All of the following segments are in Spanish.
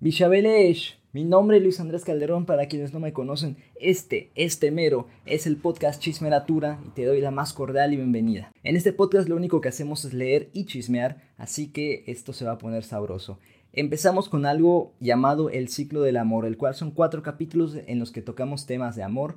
Mi nombre es Luis Andrés Calderón para quienes no me conocen. Este, este mero, es el podcast Chismeratura y te doy la más cordial y bienvenida. En este podcast lo único que hacemos es leer y chismear, así que esto se va a poner sabroso. Empezamos con algo llamado El ciclo del amor, el cual son cuatro capítulos en los que tocamos temas de amor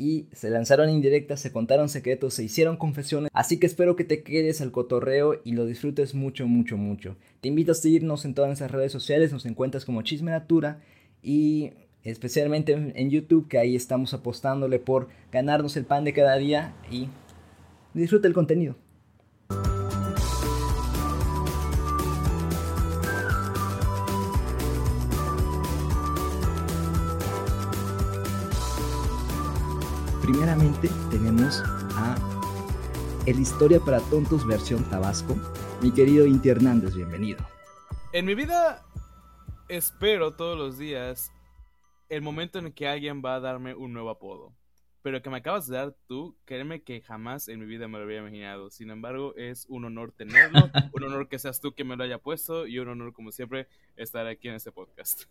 y se lanzaron indirectas, se contaron secretos, se hicieron confesiones, así que espero que te quedes al cotorreo y lo disfrutes mucho, mucho, mucho. Te invito a seguirnos en todas nuestras redes sociales, nos encuentras como Chisme Natura y especialmente en YouTube, que ahí estamos apostándole por ganarnos el pan de cada día y disfruta el contenido. Primeramente tenemos a El Historia para Tontos versión Tabasco. Mi querido Inti Hernández, bienvenido. En mi vida espero todos los días el momento en que alguien va a darme un nuevo apodo. Pero que me acabas de dar tú, créeme que jamás en mi vida me lo había imaginado. Sin embargo, es un honor tenerlo, un honor que seas tú que me lo haya puesto y un honor, como siempre, estar aquí en este podcast.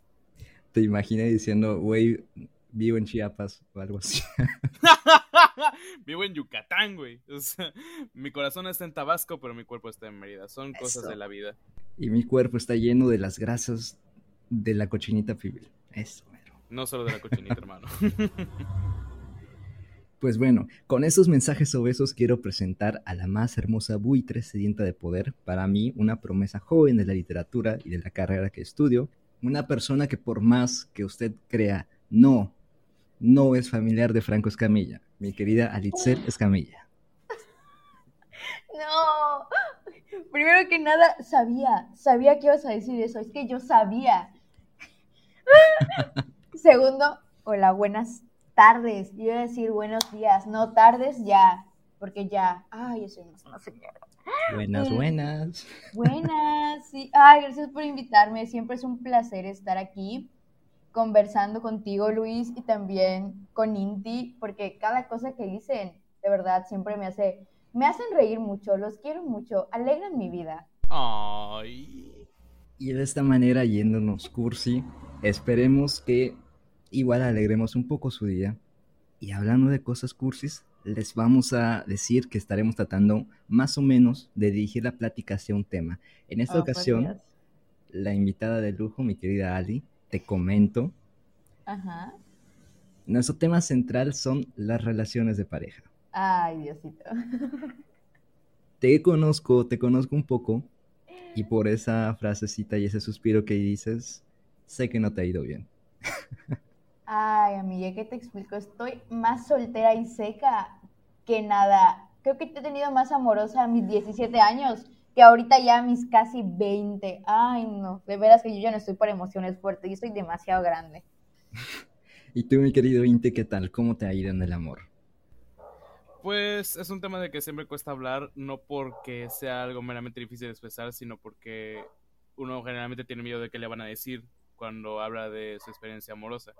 Te imaginé diciendo, güey, vivo en Chiapas o algo así. vivo en Yucatán, güey. mi corazón está en Tabasco, pero mi cuerpo está en Mérida. Son cosas de la vida. Y mi cuerpo está lleno de las grasas de la cochinita pibil. Eso, mero. No solo de la cochinita, hermano. Pues bueno, con esos mensajes obesos quiero presentar a la más hermosa buitre sedienta de poder, para mí una promesa joven de la literatura y de la carrera que estudio, una persona que por más que usted crea no no es familiar de Franco Escamilla, mi querida Alitzel Escamilla. No, primero que nada, sabía, sabía que ibas a decir eso, es que yo sabía. Segundo, hola, buenas tardes. Yo iba a decir buenos días, no tardes ya, porque ya, ay, yo soy una señora. Buenas, buenas. Buenas, sí. Ay, gracias por invitarme. Siempre es un placer estar aquí conversando contigo, Luis, y también con Inti, porque cada cosa que dicen, de verdad, siempre me hace, me hacen reír mucho, los quiero mucho, alegran mi vida. Ay. Y de esta manera, yéndonos cursi, esperemos que igual alegremos un poco su día. Y hablando de cosas cursis, les vamos a decir que estaremos tratando más o menos de dirigir la plática hacia un tema. En esta oh, ocasión, la invitada de lujo, mi querida Ali, te comento. Ajá. Nuestro tema central son las relaciones de pareja. Ay, Diosito. Te conozco, te conozco un poco y por esa frasecita y ese suspiro que dices, sé que no te ha ido bien. Ay, amiga, ¿qué te explico? Estoy más soltera y seca que nada. Creo que te he tenido más amorosa a mis 17 años que ahorita ya mis casi 20. Ay, no, de veras que yo ya no estoy por emociones fuertes, yo estoy demasiado grande. y tú, mi querido Inte, ¿qué tal? ¿Cómo te ha ido en el amor? Pues es un tema de que siempre cuesta hablar, no porque sea algo meramente difícil de expresar, sino porque uno generalmente tiene miedo de qué le van a decir cuando habla de su experiencia amorosa.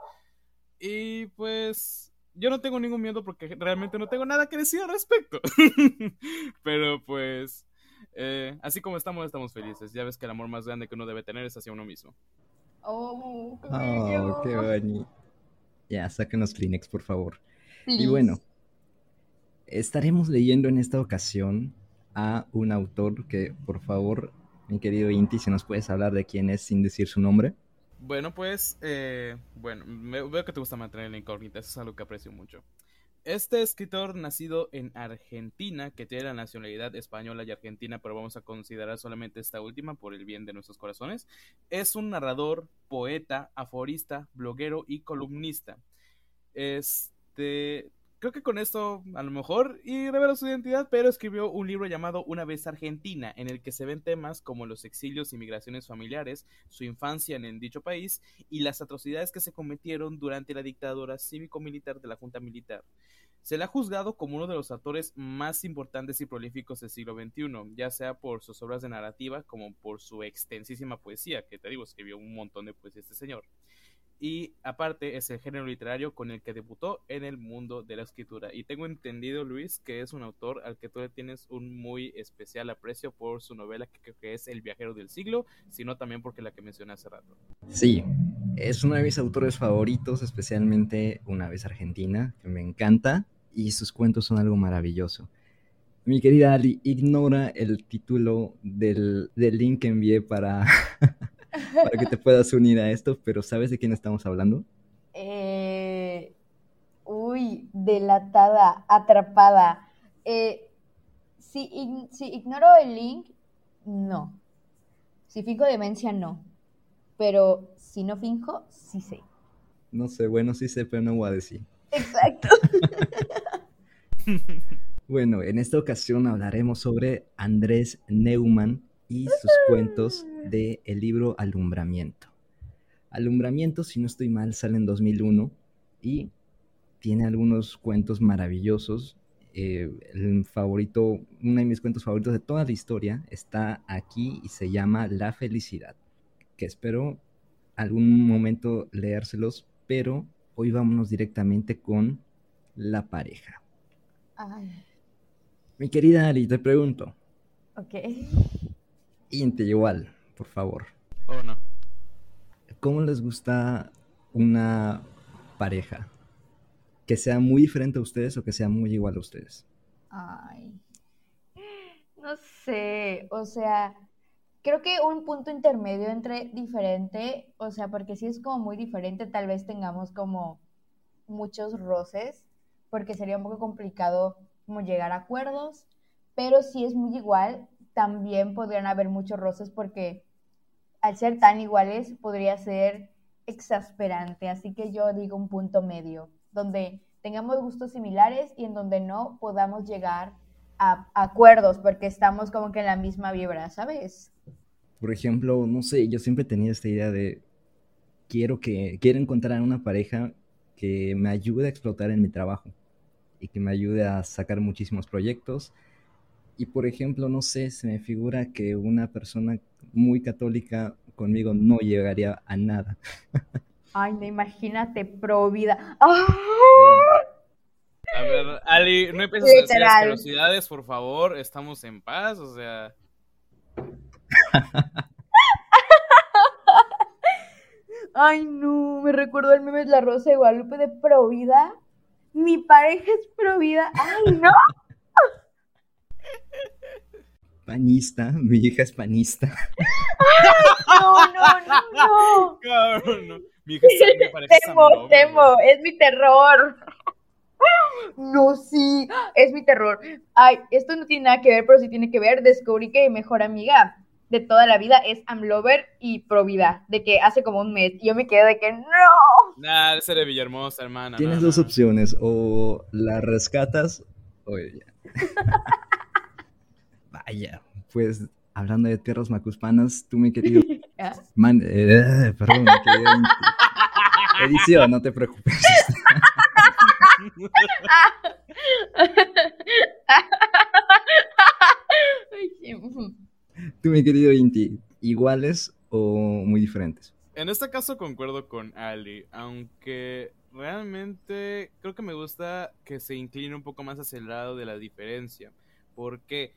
Y pues yo no tengo ningún miedo porque realmente no tengo nada que decir al respecto. Pero pues eh, así como estamos, estamos felices. Ya ves que el amor más grande que uno debe tener es hacia uno mismo. Oh, qué, oh, bonito. Ya, sáquenos Kleenex, por favor. Y bueno, estaremos leyendo en esta ocasión a un autor que, por favor, mi querido Inti, si nos puedes hablar de quién es sin decir su nombre. Bueno, pues, eh, bueno, veo que te gusta mantener la incógnita, eso es algo que aprecio mucho. Este escritor nacido en Argentina, que tiene la nacionalidad española y argentina, pero vamos a considerar solamente esta última por el bien de nuestros corazones, es un narrador, poeta, aforista, bloguero y columnista. Este creo que con esto a lo mejor y revela su identidad, pero escribió un libro llamado Una vez Argentina, en el que se ven temas como los exilios y migraciones familiares, su infancia en, dicho país y las atrocidades que se cometieron durante la dictadura cívico-militar de la Junta Militar. Se le ha juzgado como uno de los autores más importantes y prolíficos del siglo XXI, ya sea por sus obras de narrativa como por su extensísima poesía, que te digo, escribió un montón de poesía este señor. Y aparte es el género literario con el que debutó en el mundo de la escritura. Y tengo entendido, Luis, que es un autor al que tú le tienes un muy especial aprecio por su novela que creo que es El viajero del siglo, sino también porque la que mencioné hace rato. Sí, es uno de mis autores favoritos, especialmente Una vez Argentina, que me encanta y sus cuentos son algo maravilloso. Mi querida Ali, ignora el título del, del link que envié para para que te puedas unir a esto, pero ¿sabes de quién estamos hablando? Eh, uy, delatada, atrapada. Eh, si, si ignoro el link, no. Si finjo demencia, no. Pero si no finjo, sí sé. No sé, bueno, sí sé, pero no voy a decir. Exacto. bueno, en esta ocasión hablaremos sobre Andrés Neumann, y sus cuentos del el libro Alumbramiento. Alumbramiento, si no estoy mal, sale en 2001 y tiene algunos cuentos maravillosos. Eh, el favorito, uno de mis cuentos favoritos de toda la historia está aquí y se llama La felicidad, que espero algún momento leérselos, pero hoy vámonos directamente con la pareja. Mi querida Ari, te pregunto. Ok. Igual, por favor. Oh, no. ¿Cómo les gusta una pareja? ¿Que sea muy diferente a ustedes o que sea muy igual a ustedes? Ay, no sé, o sea, creo que un punto intermedio entre diferente, o sea, porque si es como muy diferente, tal vez tengamos como muchos roces, porque sería un poco complicado como llegar a acuerdos, pero si es muy igual, también podrían haber muchos roces porque al ser tan iguales podría ser exasperante. Así que yo digo un punto medio, donde tengamos gustos similares y en donde no podamos llegar a acuerdos porque estamos como que en la misma vibra, ¿sabes? Por ejemplo, no sé, yo siempre tenía esta idea de quiero que quiero encontrar una pareja que me ayude a explotar en mi trabajo y que me ayude a sacar muchísimos proyectos y por ejemplo, no sé, se me figura que una persona muy católica conmigo no llegaría a nada. Ay, no, imagínate, pro vida. A ver, Ali, no empieces a decir asquerosidades, por favor. Estamos en paz, o sea. Ay, no, me recuerdo el meme de la Rosa de Guadalupe de Provida. Mi pareja es Provida. Ay, no. Panista, mi hija es panista. no, no, no, no. no. Mi hija es, temo, temo, es mi terror. No, sí, es mi terror. Ay, esto no tiene nada que ver, pero sí tiene que ver. Descubrí que mi mejor amiga de toda la vida es Amlover y Provida, de que hace como un mes. Y yo me quedé de que no. Nah, ese de Villahermosa, hermana. Tienes dos opciones, o la rescatas o ella. Vaya, pues hablando de tierras macuspanas, tú mi querido... Man, eh, perdón, mi querido... Edición, no te preocupes. tú mi querido Inti, ¿iguales o muy diferentes? En este caso concuerdo con Ali, aunque realmente creo que me gusta que se incline un poco más hacia el lado de la diferencia. Porque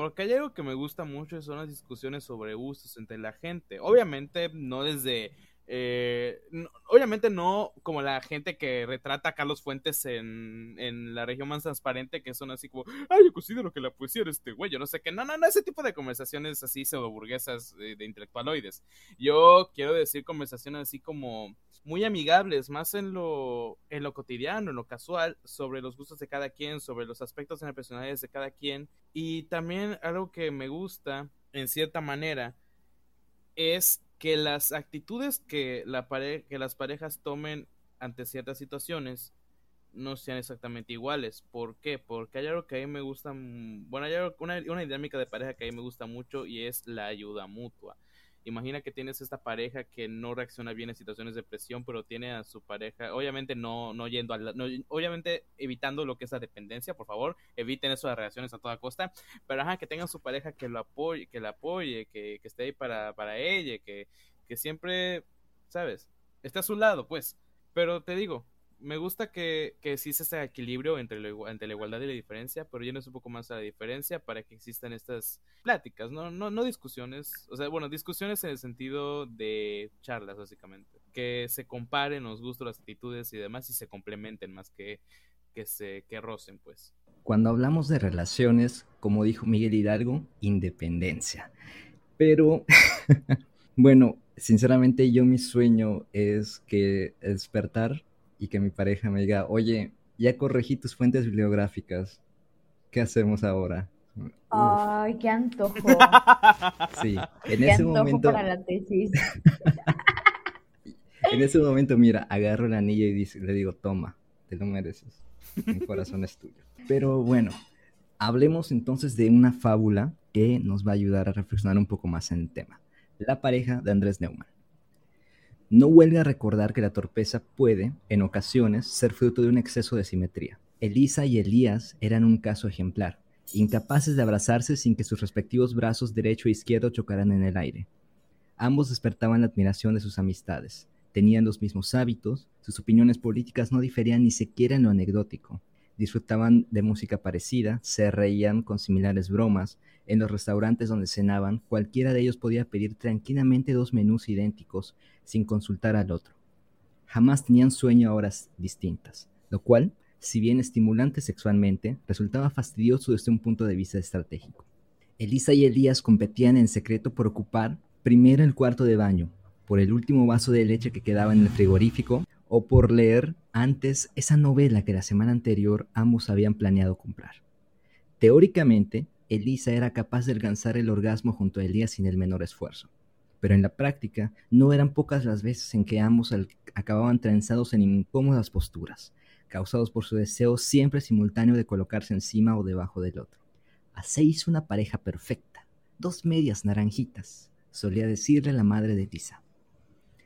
porque hay algo que me gusta mucho son las discusiones sobre gustos entre la gente. Obviamente no desde... Eh, obviamente no como la gente que retrata a Carlos Fuentes en, en, la región más transparente, que son así como, ay, yo considero que la poesía era este güey, yo no sé qué, no, no, no, ese tipo de conversaciones así pseudo burguesas de, de intelectualoides. Yo quiero decir conversaciones así como muy amigables, más en lo, en lo cotidiano, en lo casual, sobre los gustos de cada quien, sobre los aspectos en las personalidades de cada quien. Y también algo que me gusta, en cierta manera, es que las actitudes que, la que las parejas tomen ante ciertas situaciones no sean exactamente iguales. ¿Por qué? Porque hay algo que a mí me gusta, bueno, hay una, una dinámica de pareja que a mí me gusta mucho y es la ayuda mutua. Imagina que tienes esta pareja que no reacciona bien en situaciones de presión, pero tiene a su pareja, obviamente no, no yendo al, obviamente evitando lo que es la dependencia, por favor, eviten de reacciones a toda costa, pero que tengan su pareja que lo apoye, que la apoye, que, esté ahí para, para ella, que, que siempre, ¿sabes? esté a su lado, pues. Pero te digo, me gusta que, que existe ese equilibrio entre, entre la igualdad y la diferencia, pero es un poco más a la diferencia para que existan estas pláticas, ¿no? No, no discusiones, o sea, bueno, discusiones en el sentido de charlas, básicamente. Que se comparen los gustos, las actitudes y demás y se complementen más que que se que rocen, pues. Cuando hablamos de relaciones, como dijo Miguel Hidalgo, independencia. Pero, bueno, sinceramente yo mi sueño es que despertar y que mi pareja me diga, oye, ya corregí tus fuentes bibliográficas, ¿qué hacemos ahora? Ay, qué antojo. Sí, en ese momento. para la tesis. en ese momento, mira, agarro el anillo y le digo, toma, te lo mereces. Mi corazón es tuyo. Pero bueno, hablemos entonces de una fábula que nos va a ayudar a reflexionar un poco más en el tema. La pareja de Andrés Neumann. No huelga a recordar que la torpeza puede, en ocasiones, ser fruto de un exceso de simetría. Elisa y Elías eran un caso ejemplar, incapaces de abrazarse sin que sus respectivos brazos derecho e izquierdo chocaran en el aire. Ambos despertaban la admiración de sus amistades, tenían los mismos hábitos, sus opiniones políticas no diferían ni siquiera en lo anecdótico, disfrutaban de música parecida, se reían con similares bromas, en los restaurantes donde cenaban, cualquiera de ellos podía pedir tranquilamente dos menús idénticos sin consultar al otro. Jamás tenían sueño a horas distintas, lo cual, si bien estimulante sexualmente, resultaba fastidioso desde un punto de vista estratégico. Elisa y Elías competían en secreto por ocupar primero el cuarto de baño, por el último vaso de leche que quedaba en el frigorífico o por leer antes esa novela que la semana anterior ambos habían planeado comprar. Teóricamente, Elisa era capaz de alcanzar el orgasmo junto a Elías sin el menor esfuerzo. Pero en la práctica no eran pocas las veces en que ambos acababan trenzados en incómodas posturas, causados por su deseo siempre simultáneo de colocarse encima o debajo del otro. Hacéis una pareja perfecta, dos medias naranjitas, solía decirle la madre de Elisa.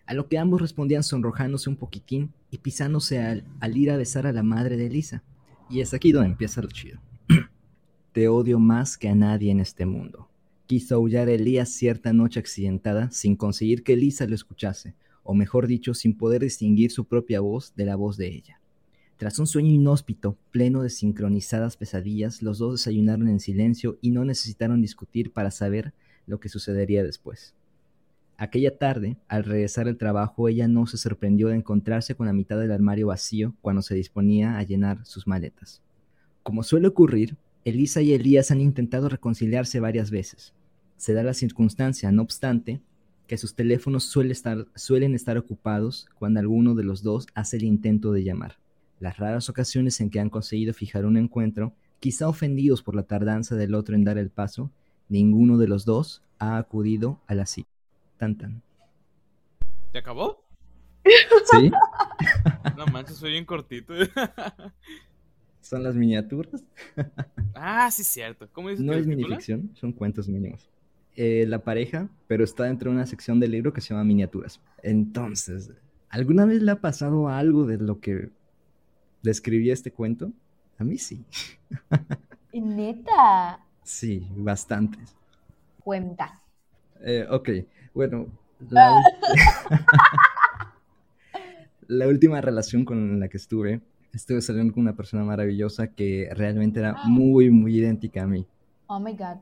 A lo que ambos respondían sonrojándose un poquitín y pisándose al, al ir a besar a la madre de Elisa. Y es aquí donde empieza lo chido. Te odio más que a nadie en este mundo. Quiso aullar Elías cierta noche accidentada sin conseguir que Elisa lo escuchase, o mejor dicho, sin poder distinguir su propia voz de la voz de ella. Tras un sueño inhóspito, pleno de sincronizadas pesadillas, los dos desayunaron en silencio y no necesitaron discutir para saber lo que sucedería después. Aquella tarde, al regresar al trabajo, ella no se sorprendió de encontrarse con la mitad del armario vacío cuando se disponía a llenar sus maletas. Como suele ocurrir, Elisa y Elías han intentado reconciliarse varias veces. Se da la circunstancia, no obstante, que sus teléfonos suelen estar ocupados cuando alguno de los dos hace el intento de llamar. Las raras ocasiones en que han conseguido fijar un encuentro, quizá ofendidos por la tardanza del otro en dar el paso, ninguno de los dos ha acudido a la cita. Tan tan. ¿Te acabó? Sí. no manches, soy bien cortito. son las miniaturas. ah, sí, cierto. ¿Cómo dices No es minificción, son cuentos mínimos. Eh, la pareja, pero está dentro de una sección del libro que se llama miniaturas. Entonces, ¿alguna vez le ha pasado algo de lo que describí este cuento? A mí sí. ¿Neta? Sí, bastantes. Cuenta. Eh, ok, bueno, la, la última relación con la que estuve estuve saliendo con una persona maravillosa que realmente era ah. muy, muy idéntica a mí. Oh my God.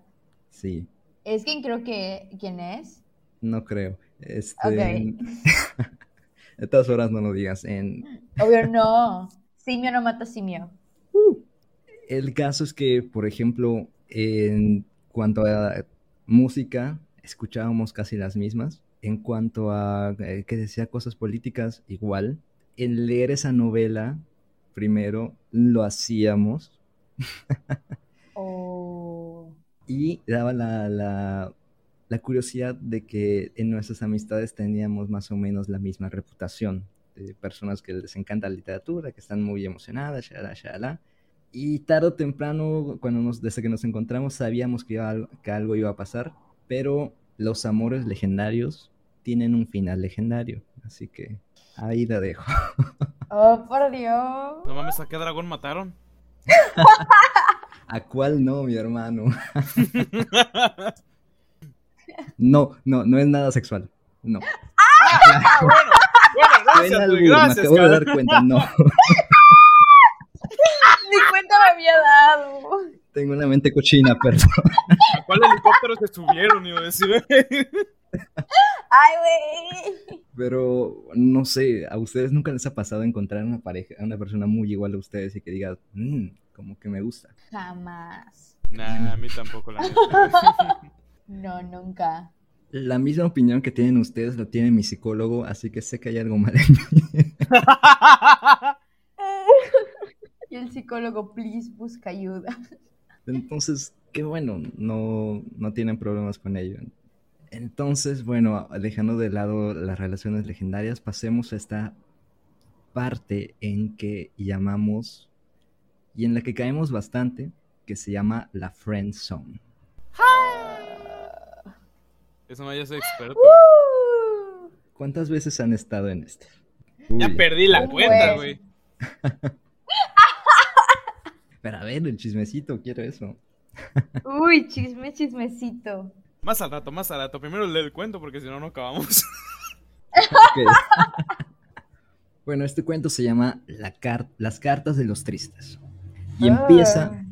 Sí. ¿Es quien creo que quién es? No creo. Este... De todas horas no lo digas. En... Obvio no. Simio no mata simio. Uh. El caso es que, por ejemplo, en cuanto a música, escuchábamos casi las mismas. En cuanto a eh, que decía cosas políticas, igual. En leer esa novela, primero lo hacíamos. Oh. Y daba la, la, curiosidad de que en nuestras amistades teníamos más o menos la misma reputación. De personas que les encanta la literatura, que están muy emocionadas, shalala, shalala. Y tarde o temprano, cuando nos, desde que nos encontramos, sabíamos que, que algo iba a pasar, pero los amores legendarios tienen un final legendario. Así que ahí la dejo. Oh, por Dios. No mames, ¿a qué dragón mataron? ¿A cuál no, mi hermano? no, no, no es nada sexual. No. Ah, bueno, bueno, Gracias, güey, gracias, Me acabo de dar cuenta, no. Ni cuenta me había dado. Tengo una mente cochina, perdón. ¿A cuál helicóptero se subieron? Iba a decir. Ay, güey. Pero no sé, ¿a ustedes nunca les ha pasado encontrar una pareja, una persona muy igual a ustedes y que diga, "Mm, como que me gusta? Jamás. Nah, a mí tampoco, la. No, nunca. La misma opinión que tienen ustedes lo tiene mi psicólogo, así que sé que hay algo mal en mí. Y el psicólogo, please, busca ayuda. Entonces, qué bueno, no, no tienen problemas con ello. Entonces, bueno, dejando de lado las relaciones legendarias, pasemos a esta parte en que llamamos y en la que caemos bastante, que se llama la friend zone. Eso me ya soy experto. Uh, ¿Cuántas veces han estado en esto? Ya Uy, perdí la Un cuenta, güey. Pero a ver, el chismecito, quiero eso. Uy, chisme, chismecito. Más al rato, más al rato. Primero lee el cuento porque si no, no acabamos. Bueno, este cuento se llama La car- Las cartas de los tristes. Y empieza Ah.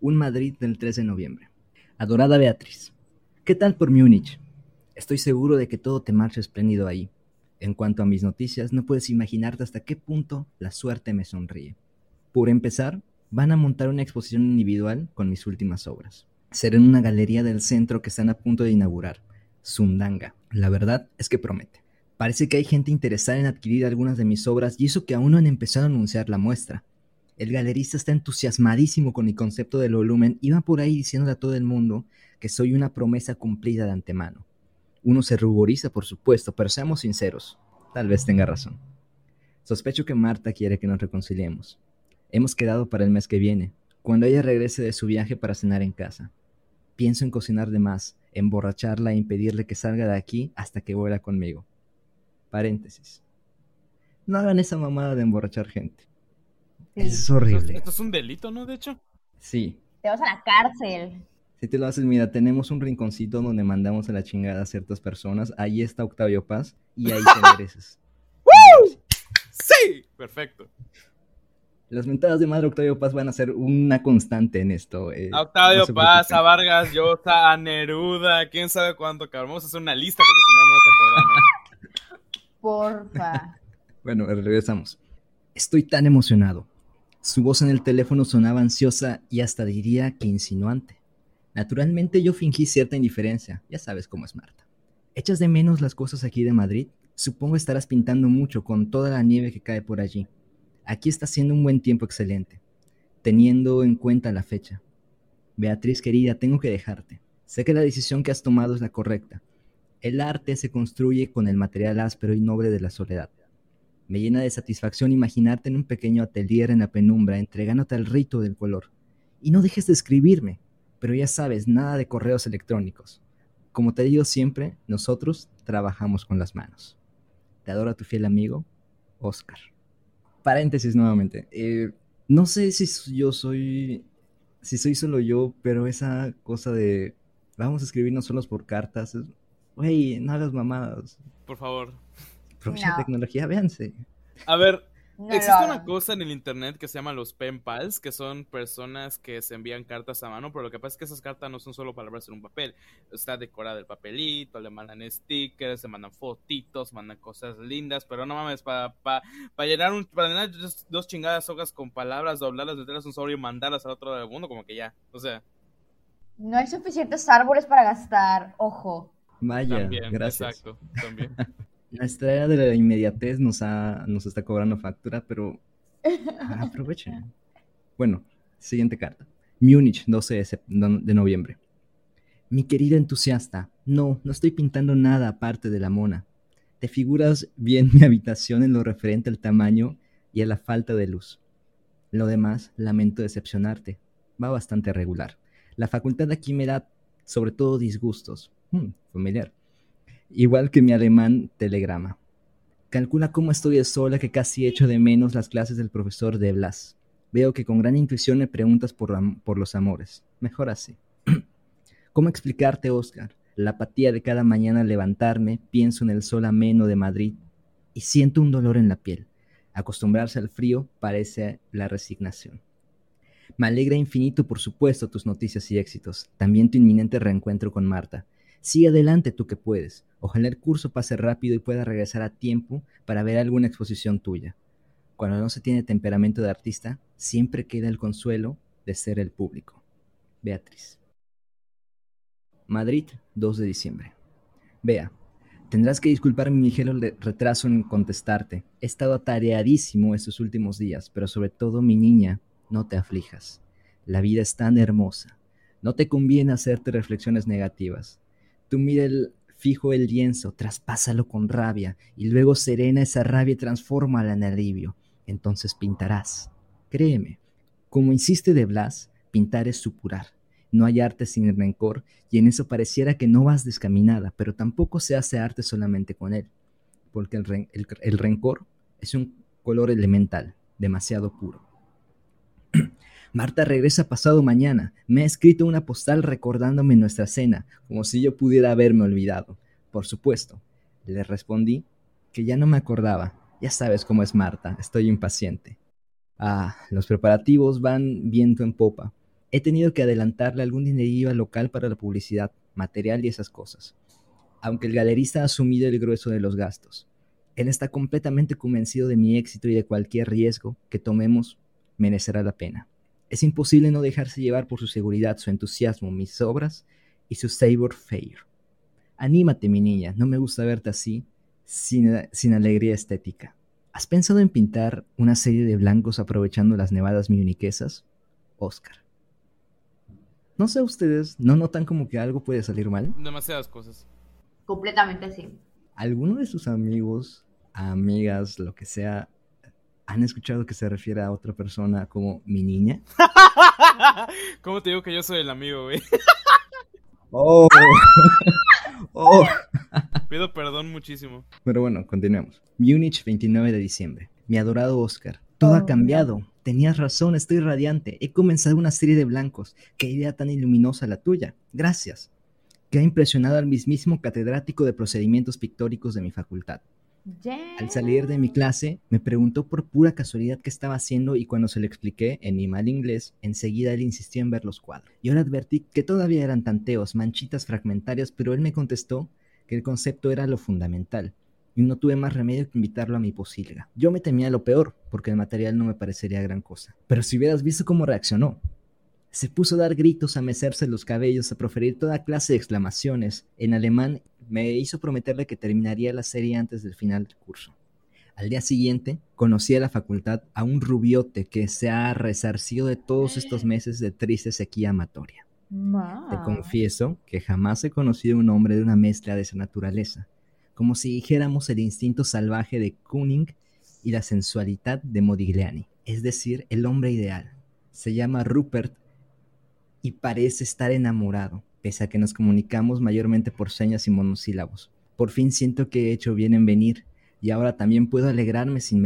un Madrid del 3 de noviembre. Adorada Beatriz, ¿qué tal por Múnich? Estoy seguro de que todo te marcha espléndido ahí. En cuanto a mis noticias, no puedes imaginarte hasta qué punto la suerte me sonríe. Por empezar, van a montar una exposición individual con mis últimas obras. Será en una galería del centro que están a punto de inaugurar, Sundanga. La verdad es que promete. Parece que hay gente interesada en adquirir algunas de mis obras y eso que aún no han empezado a anunciar la muestra. El galerista está entusiasmadísimo con el concepto del volumen y va por ahí diciéndole a todo el mundo que soy una promesa cumplida de antemano. Uno se ruboriza, por supuesto, pero seamos sinceros, tal vez tenga razón. Sospecho que Marta quiere que nos reconciliemos. Hemos quedado para el mes que viene, cuando ella regrese de su viaje para cenar en casa. Pienso en cocinar de más, emborracharla e impedirle que salga de aquí hasta que vuela conmigo. Paréntesis. No hagan esa mamada de emborrachar gente. Sí. Es horrible. esto es un delito, ¿no? De hecho. Sí. Te vas a la cárcel. Si te lo haces, mira, tenemos un rinconcito donde mandamos a la chingada a ciertas personas. Ahí está Octavio Paz y ahí te mereces. ¡Sí! Perfecto. Las mentadas de madre Octavio Paz van a ser una constante en esto. eh, A Octavio no se Paz, a Vargas Llosa, a Neruda, quién sabe cuánto, cabrón. Vamos a hacer una lista porque si no, no nos acordamos. Porfa. Bueno, regresamos. Estoy tan emocionado. Su voz en el teléfono sonaba ansiosa y hasta diría que insinuante. Naturalmente yo fingí cierta indiferencia, ya sabes cómo es Marta. ¿Echas de menos las cosas aquí de Madrid? Supongo estarás pintando mucho con toda la nieve que cae por allí. Aquí está haciendo un buen tiempo excelente, teniendo en cuenta la fecha. Beatriz querida, tengo que dejarte. Sé que la decisión que has tomado es la correcta. El arte se construye con el material áspero y noble de la soledad. Me llena de satisfacción imaginarte en un pequeño atelier en la penumbra entregándote al rito del color. Y no dejes de escribirme, pero ya sabes, nada de correos electrónicos. Como te digo siempre, nosotros trabajamos con las manos. Te adoro tu fiel amigo, Oscar. Paréntesis nuevamente. eh, no sé si yo soy, si soy solo yo, pero esa cosa de vamos a escribirnos solos por cartas, güey, no hagas mamadas. Por favor. Aprovecha No. tecnología, véanse. A ver, No existe una cosa en el internet que se llama los pen pals, que son personas que se envían cartas a mano, pero lo que pasa es que esas cartas no son solo palabras en un papel. Está decorada el papelito, le mandan stickers, le mandan fotitos, mandan cosas lindas, pero no mames, para llenar, un, para llenar dos, dos chingadas hojas con palabras, doblarlas, meterlas en un sobre y mandarlas al otro lado del mundo, como que ya. O sea, No hay suficientes árboles para gastar. Ojo. Vaya, también, gracias. exacto, también. Nuestra era de la inmediatez nos, ha, nos está cobrando factura, pero ah, aprovechen. Bueno, siguiente carta. Múnich, 12 de, de noviembre. Mi querida entusiasta, no, no estoy pintando nada aparte de la mona. Te figuras bien mi habitación en lo referente al tamaño y a la falta de luz. Lo demás, lamento decepcionarte. Va bastante regular. La facultad aquí me da sobre todo disgustos. Hmm, familiar. Igual que mi alemán telegrama. Calcula cómo estoy de sola que casi echo de menos las clases del profesor de Blas. Veo que con gran intuición me preguntas por, por los amores. Mejor así. ¿Cómo explicarte, Oscar? La apatía de cada mañana al levantarme, pienso en el sol ameno de Madrid. y siento un dolor en la piel. Acostumbrarse al frío parece la resignación. Me alegra infinito, por supuesto, tus noticias y éxitos, también tu inminente reencuentro con Marta. Sigue adelante tú que puedes. Ojalá el curso pase rápido y pueda regresar a tiempo para ver alguna exposición tuya. Cuando no se tiene temperamento de artista, siempre queda el consuelo de ser el público. Beatriz. Madrid, 2 de diciembre. Vea, tendrás que disculpar mi ligero retraso en contestarte. He estado atareadísimo estos últimos días, pero sobre todo mi niña, no te aflijas. La vida es tan hermosa. No te conviene hacerte reflexiones negativas. Tú mira el, fijo el lienzo, traspásalo con rabia, y luego serena esa rabia y transfórmala en alivio. Entonces pintarás. Créeme, como insiste de Blas, pintar es supurar. No hay arte sin rencor, y en eso pareciera que no vas descaminada, pero tampoco se hace arte solamente con él, porque el rencor es un color elemental, demasiado puro. Marta regresa pasado mañana. Me ha escrito una postal recordándome nuestra cena, como si yo pudiera haberme olvidado. Por supuesto. Le respondí que ya no me acordaba. Ya sabes cómo es Marta, estoy impaciente. Ah, los preparativos van viento en popa. He tenido que adelantarle algún dinerillo al local para la publicidad, material y esas cosas. Aunque el galerista ha asumido el grueso de los gastos. Él está completamente convencido de mi éxito y de cualquier riesgo que tomemos merecerá la pena. Es imposible no dejarse llevar por su seguridad, su entusiasmo, mis obras y su sabor fair. Anímate, mi niña, no me gusta verte así, sin, sin alegría estética. ¿Has pensado en pintar una serie de blancos aprovechando las nevadas mioniquesas? Oscar. No sé ustedes, ¿no notan como que algo puede salir mal? Demasiadas cosas. Completamente sí. ¿Alguno de sus amigos, amigas, lo que sea, ¿Han escuchado que se refiere a otra persona como mi niña? ¿Cómo te digo que yo soy el amigo, güey? oh. oh. Pido perdón muchísimo. Pero bueno, continuemos. Múnich, 29 de diciembre. Mi adorado Oscar. Todo ha oh, cambiado. Tenías razón, estoy radiante. He comenzado una serie de blancos. Qué idea tan iluminosa la tuya. Gracias. Que ha impresionado al mismísimo catedrático de procedimientos pictóricos de mi facultad. Al salir de mi clase, me preguntó por pura casualidad qué estaba haciendo y cuando se lo expliqué en mi mal inglés, enseguida él insistió en ver los cuadros. Yo le advertí que todavía eran tanteos, manchitas fragmentarias, pero él me contestó que el concepto era lo fundamental, y no tuve más remedio que invitarlo a mi posilga. Yo me temía lo peor, porque el material no me parecería gran cosa. Pero si hubieras visto cómo reaccionó, se puso a dar gritos, a mecerse los cabellos, a proferir toda clase de exclamaciones en alemán. Me hizo prometerle que terminaría la serie antes del final del curso. Al día siguiente, conocí a la facultad a un rubiote que se ha resarcido de todos estos meses de triste sequía amatoria. Te confieso que jamás he conocido un hombre de una mezcla de esa naturaleza, como si dijéramos el instinto salvaje de Kuning y la sensualidad de Modigliani, es decir, el hombre ideal. Se llama Rupert y parece estar enamorado, pese a que nos comunicamos mayormente por señas y monosílabos. Por fin siento que he hecho bien en venir, y ahora también puedo alegrarme sin,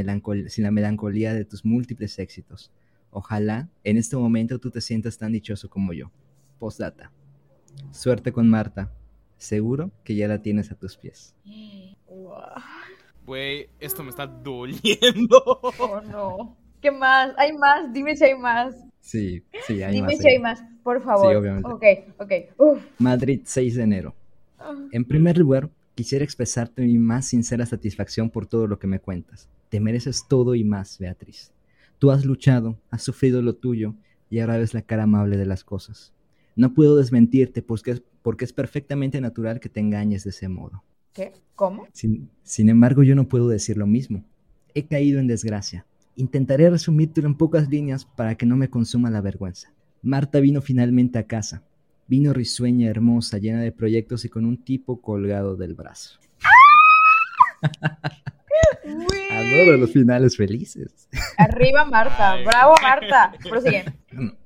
sin la melancolía de tus múltiples éxitos. Ojalá en este momento tú te sientas tan dichoso como yo. Postdata. Suerte con Marta. Seguro que ya la tienes a tus pies. Güey, esto me está doliendo. Oh no. ¿Qué más? ¿Hay más? Dime si hay más. Sí, sí, hay Dime más. si hay más, por favor. Sí, obviamente. Ok, ok. Madrid, 6 de enero. Ah. En primer lugar, quisiera expresarte mi más sincera satisfacción por todo lo que me cuentas. Te mereces todo y más, Beatriz. Tú has luchado, has sufrido lo tuyo y ahora ves la cara amable de las cosas. No puedo desmentirte porque es, porque es perfectamente natural que te engañes de ese modo. ¿Qué? ¿Cómo? Sin, sin embargo, yo no puedo decir lo mismo. He caído en desgracia Intentaré resumírtelo en pocas líneas para que no me consuma la vergüenza. Marta vino finalmente a casa. Vino risueña, hermosa, llena de proyectos y con un tipo colgado del brazo. Adoro los finales felices. Arriba Marta, bravo Marta. Prosigue.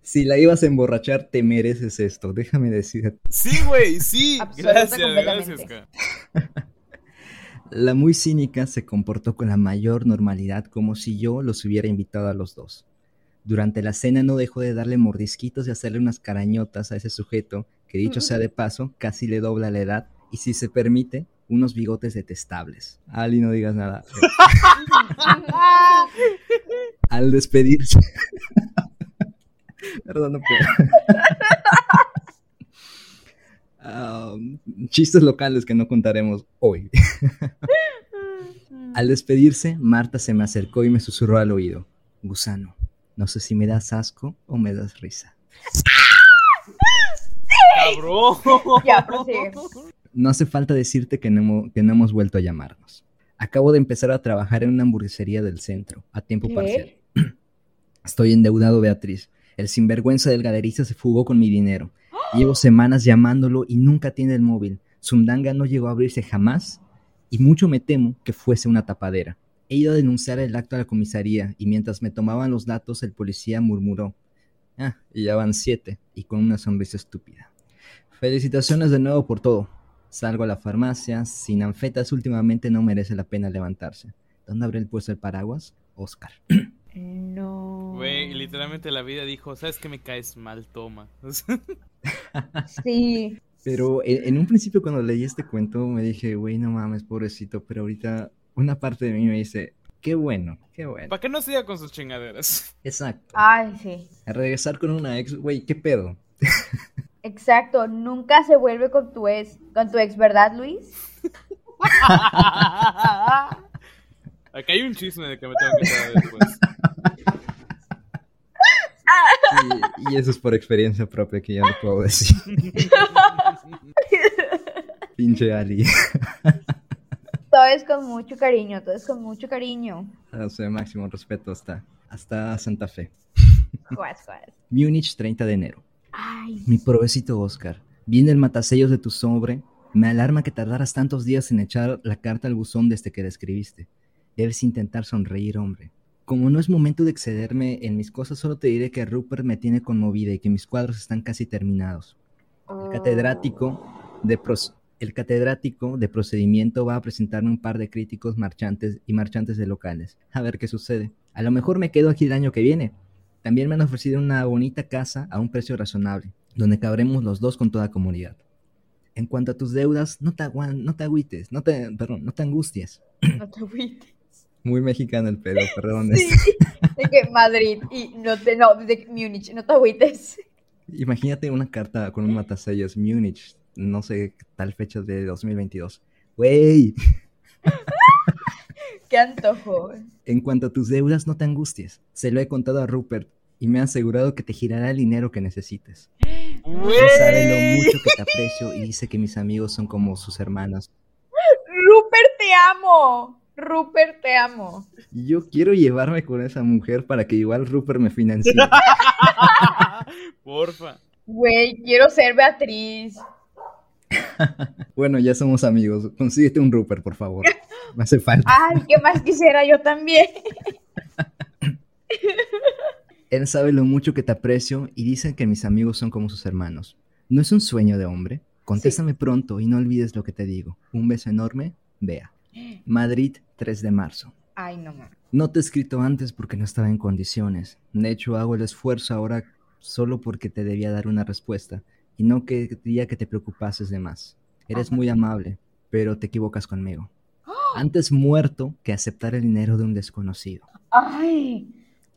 Si la ibas a emborrachar, te mereces esto, déjame decir. Sí, güey, sí. gracias, gracias. La muy cínica se comportó con la mayor normalidad como si yo los hubiera invitado a los dos. Durante la cena no dejó de darle mordisquitos y hacerle unas carañotas a ese sujeto que dicho sea de paso casi le dobla la edad y si se permite unos bigotes detestables. Ali, no digas nada. Al despedirse. Perdón, no puedo. Um, chistes locales que no contaremos hoy. Al despedirse, Marta se me acercó y me susurró al oído. Gusano, no sé si me das asco o me das risa. ¡Cabrón! Ya. No hace falta decirte que no, hemo- que no hemos vuelto a llamarnos. Acabo de empezar a trabajar en una hamburguesería del centro, a tiempo ¿Qué? parcial. Estoy endeudado, Beatriz. El sinvergüenza del galerista se fugó con mi dinero. Llevo semanas llamándolo y nunca tiene el móvil. Sundanga no llegó a abrirse jamás y mucho me temo que fuese una tapadera. He ido a denunciar el acto a la comisaría y mientras me tomaban los datos el policía murmuró. Ah, y ya van siete y con una sonrisa estúpida. Felicitaciones de nuevo por todo. Salgo a la farmacia, sin anfetas últimamente no merece la pena levantarse. ¿Dónde el puesto el paraguas? Oscar. No. Güey, y literalmente la vida dijo, ¿sabes qué me caes mal? Toma. Sí. Pero en, en un principio cuando leí este cuento me dije, güey, no mames, pobrecito, pero ahorita una parte de mí me dice, qué bueno, qué bueno. ¿Para qué no siga con sus chingaderas? Exacto. Ay, sí. A regresar con una ex, güey, qué pedo. Exacto. Nunca se vuelve con tu ex, con tu ex, ¿verdad, Luis? Aquí hay un chisme de que me tengo que enterar después. Y, y eso es por experiencia propia que ya lo puedo decir. Pinche Ali. Todo es con mucho cariño, todo es con mucho cariño. O sea, máximo respeto hasta, hasta Santa Fe. Juas, juas. Múnich, 30 de enero. Ay, Mi provecito Oscar, viene el matasellos de tu sobre. Me alarma que tardaras tantos días en echar la carta al buzón desde que la escribiste. Debes intentar sonreír, hombre. Como no es momento de excederme en mis cosas, solo te diré que Rupert me tiene conmovida y que mis cuadros están casi terminados. oh. El catedrático de, pros- el catedrático de procedimiento va a presentarme un par de críticos marchantes y marchantes de locales. A ver qué sucede. A lo mejor me quedo aquí el año que viene. También me han ofrecido una bonita casa a un precio razonable, donde cabremos los dos con toda comodidad. En cuanto a tus deudas, no te, no te agüites, no te, perdón, no te angusties. No te agüites. Muy mexicano el pedo, perdón. Sí. De que Madrid y no te, no, de que Múnich, no te agüites. Imagínate una carta con un matasellos, Múnich, no sé, tal fecha de 2022. Wey, Qué antojo. En cuanto a tus deudas, no te angusties. Se lo he contado a Rupert y me ha asegurado que te girará el dinero que necesites. Güey. Él sabe lo mucho que te aprecio y dice que mis amigos son como sus hermanos. Rupert, te amo. Rupert, te amo. Yo quiero llevarme con esa mujer para que igual Rupert me financie. Porfa. Güey, quiero ser Beatriz. Bueno, ya somos amigos. Consíguete un Rupert, por favor. Me hace falta. Ay, ¿qué más quisiera yo también? Él sabe lo mucho que te aprecio y dice que mis amigos son como sus hermanos. ¿No es un sueño de hombre? Contéstame pronto y no olvides lo que te digo. Un beso enorme, Bea. Madrid, 3 de marzo. Ay, no mames. No te he escrito antes porque no estaba en condiciones. De hecho, hago el esfuerzo ahora solo porque te debía dar una respuesta y no quería que te preocupases de más. Eres Ajá. muy amable, pero te equivocas conmigo. Antes muerto que aceptar el dinero de un desconocido. Ay,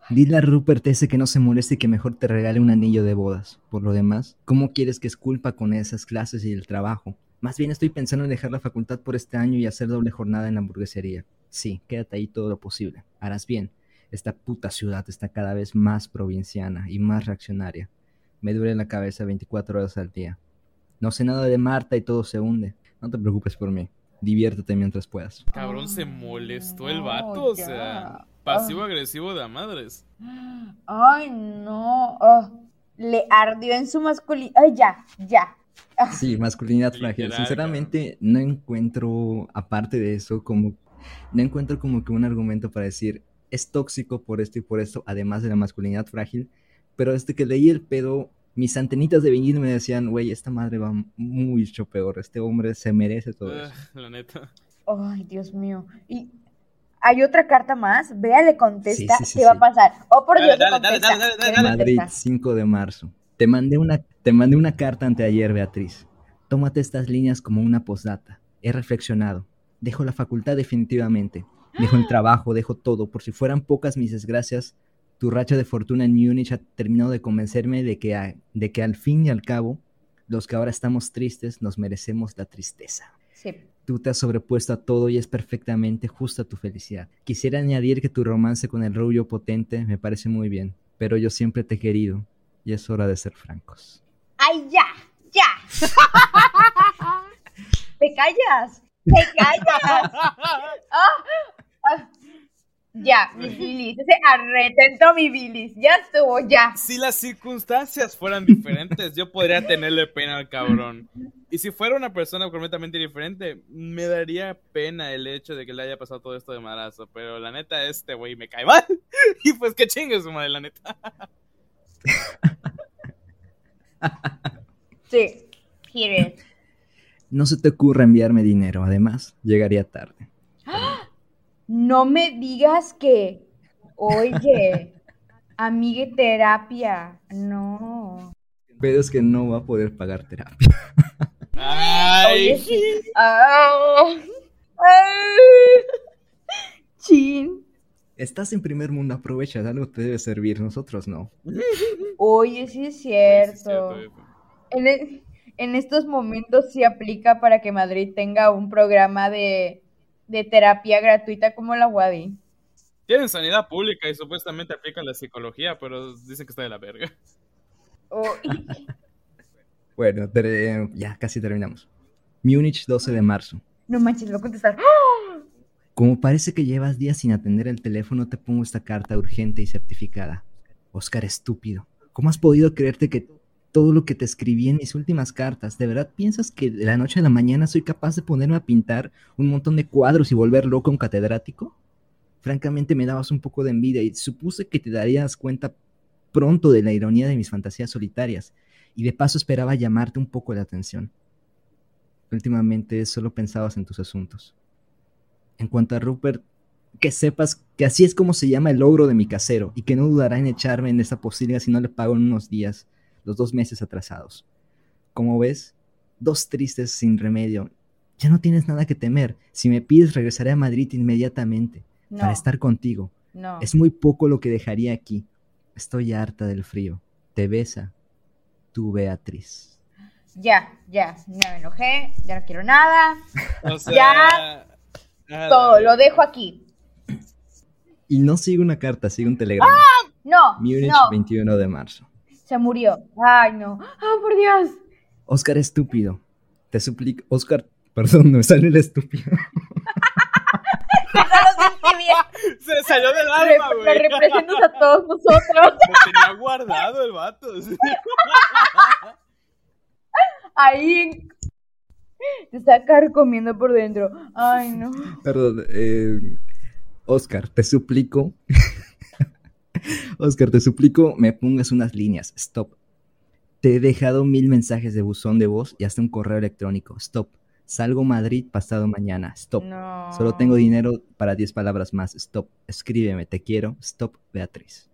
Dile a Rupert ese que no se moleste y que mejor te regale un anillo de bodas. Por lo demás, ¿cómo quieres que es culpa con esas clases y el trabajo? Más bien estoy pensando en dejar la facultad por este año y hacer doble jornada en la hamburguesería. Sí, quédate ahí todo lo posible. Harás bien. Esta puta ciudad está cada vez más provinciana y más reaccionaria. Me duele la cabeza 24 horas al día. No sé nada de Marta y todo se hunde. No te preocupes por mí. Diviértete mientras puedas. Cabrón, se molestó el vato, o sea, pasivo-agresivo de madres. ay, no. Ah, le ardió en su masculino. Ay, ya, ya. Sí, masculinidad frágil. Sinceramente, no encuentro, aparte de eso, como, no encuentro como que un argumento para decir, es tóxico por esto y por esto, además de la masculinidad frágil. Pero desde que leí el pedo, mis antenitas de vinil me decían, güey, esta madre va mucho peor, este hombre se merece todo eso. Ah, la neta. Ay, Dios mío. Y hay otra carta más. Vea, le contesta. Sí, sí, sí, ¿Qué va a pasar? Oh, por Dale, Dios, le dale, dale, contesta. dale, dale, ¿Qué dale. le Madrid, contesta? 5 de marzo. Te mandé una, te mandé una carta anteayer, Beatriz. Tómate estas líneas como una postdata. he reflexionado. Dejo la facultad definitivamente. Dejo el trabajo, dejo todo. Por si fueran pocas mis desgracias, tu racha de fortuna en Múnich ha terminado de convencerme de que, de que al fin y al cabo, los que ahora estamos tristes nos merecemos la tristeza. Sí. Tú te has sobrepuesto a todo y es perfectamente justa tu felicidad. Quisiera añadir que tu romance con el rubio potente me parece muy bien, pero yo siempre te he querido y es hora de ser francos. ¡Ay, ya! ¡Ya! ¿Te callas? ¡Te callas! Ah, ah. Ya, mi bilis. Ese arretento mi bilis. Ya estuvo, ya. Si las circunstancias fueran diferentes, yo podría tenerle pena al cabrón. Y si fuera una persona completamente diferente, me daría pena el hecho de que le haya pasado todo esto de marazo. Pero la neta, este güey me cae mal. Y pues que chingue su madre, la neta. Sí, it. No se te ocurra enviarme dinero, además, llegaría tarde. No me digas que, oye, amigue terapia. No. Pero es que no va a poder pagar terapia. Ay, Oye, sí. Ah. Ah. Chin. Estás en primer mundo, aprovecha, algo te debe servir, nosotros no. Oye, sí es cierto. sí, cierto. En, en estos momentos sí aplica para que Madrid tenga un programa de, de terapia gratuita como la Wadi. Tienen sanidad pública y supuestamente aplican la psicología, pero dicen que está de la verga. Oh, Bueno, ya casi terminamos. Múnich, 12 de marzo. no manches, voy a contestar. Como parece que llevas días sin atender el teléfono, te pongo esta carta urgente y certificada. Oscar estúpido, ¿cómo has podido creerte que todo lo que te escribí en mis últimas cartas, ¿de verdad piensas que de la noche a la mañana soy capaz de ponerme a pintar un montón de cuadros y volver loco a un catedrático? Francamente me dabas un poco de envidia y supuse que te darías cuenta pronto de la ironía de mis fantasías solitarias, y de paso esperaba llamarte un poco la atención. Últimamente solo pensabas en tus asuntos. En cuanto a Rupert, que sepas que así es como se llama el logro de mi casero y que no dudará en echarme en esa posilga si no le pago en unos días, los dos meses atrasados. Como ves, dos tristes sin remedio. Ya no tienes nada que temer. Si me pides, regresaré a Madrid inmediatamente No, para estar contigo. no. Es muy poco lo que dejaría aquí. Estoy harta del frío. Te besa, tu Beatriz. Ya, ya, ya me enojé, ya no quiero nada. O sea, ah, Todo, lo dejo aquí. Y no sigue una carta, sigue un telegrama. No, Múnich, no, 21 de marzo. se murió. Ay, no. Ah, por Dios. Oscar estúpido. Te suplico. Oscar, perdón, me sale el estúpido. Se salió del alma, güey. representas a todos nosotros. Lo tenía guardado el vato. Ahí en- te está carcomiendo por dentro. Ay, no. Perdón, eh, Oscar, te suplico. Oscar, te suplico me pongas unas líneas. Stop. Te he dejado mil mensajes de buzón de voz y hasta un correo electrónico. Stop. Salgo a Madrid pasado mañana. Stop. No. Solo tengo dinero para 10 palabras más. Stop. Escríbeme, te quiero. Stop, Beatriz.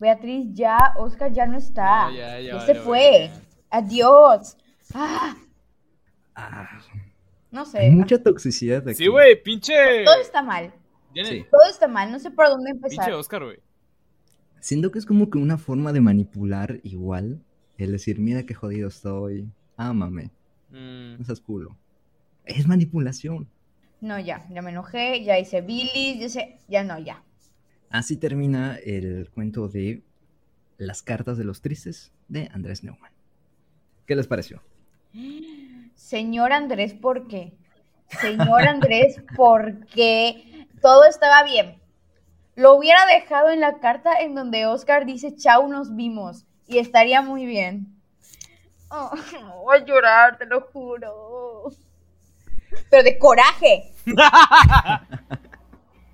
Beatriz, ya, Oscar ya no está. No, ya, ya ya se fue. Adiós. Ah, Ah, no sé. hay mucha toxicidad aquí. Sí, güey, pinche. Todo está mal. Sí. Todo está mal. No sé por dónde empezar. Pinche Oscar, güey. Siento que es como que una forma de manipular igual. El decir, mira qué jodido estoy. Ámame. Mm, No seas culo. Es manipulación. No, ya. Ya me enojé. Ya hice bilis. Ya sé. Ya no, ya. Así termina el cuento de Las cartas de los tristes de Andrés Neumann. ¿Qué les pareció? Señor Andrés, ¿por qué? Señor Andrés, ¿por qué? Todo estaba bien. Lo hubiera dejado en la carta en donde Oscar dice chau, nos vimos. Y estaría muy bien. Oh, voy a llorar, te lo juro. Pero de coraje.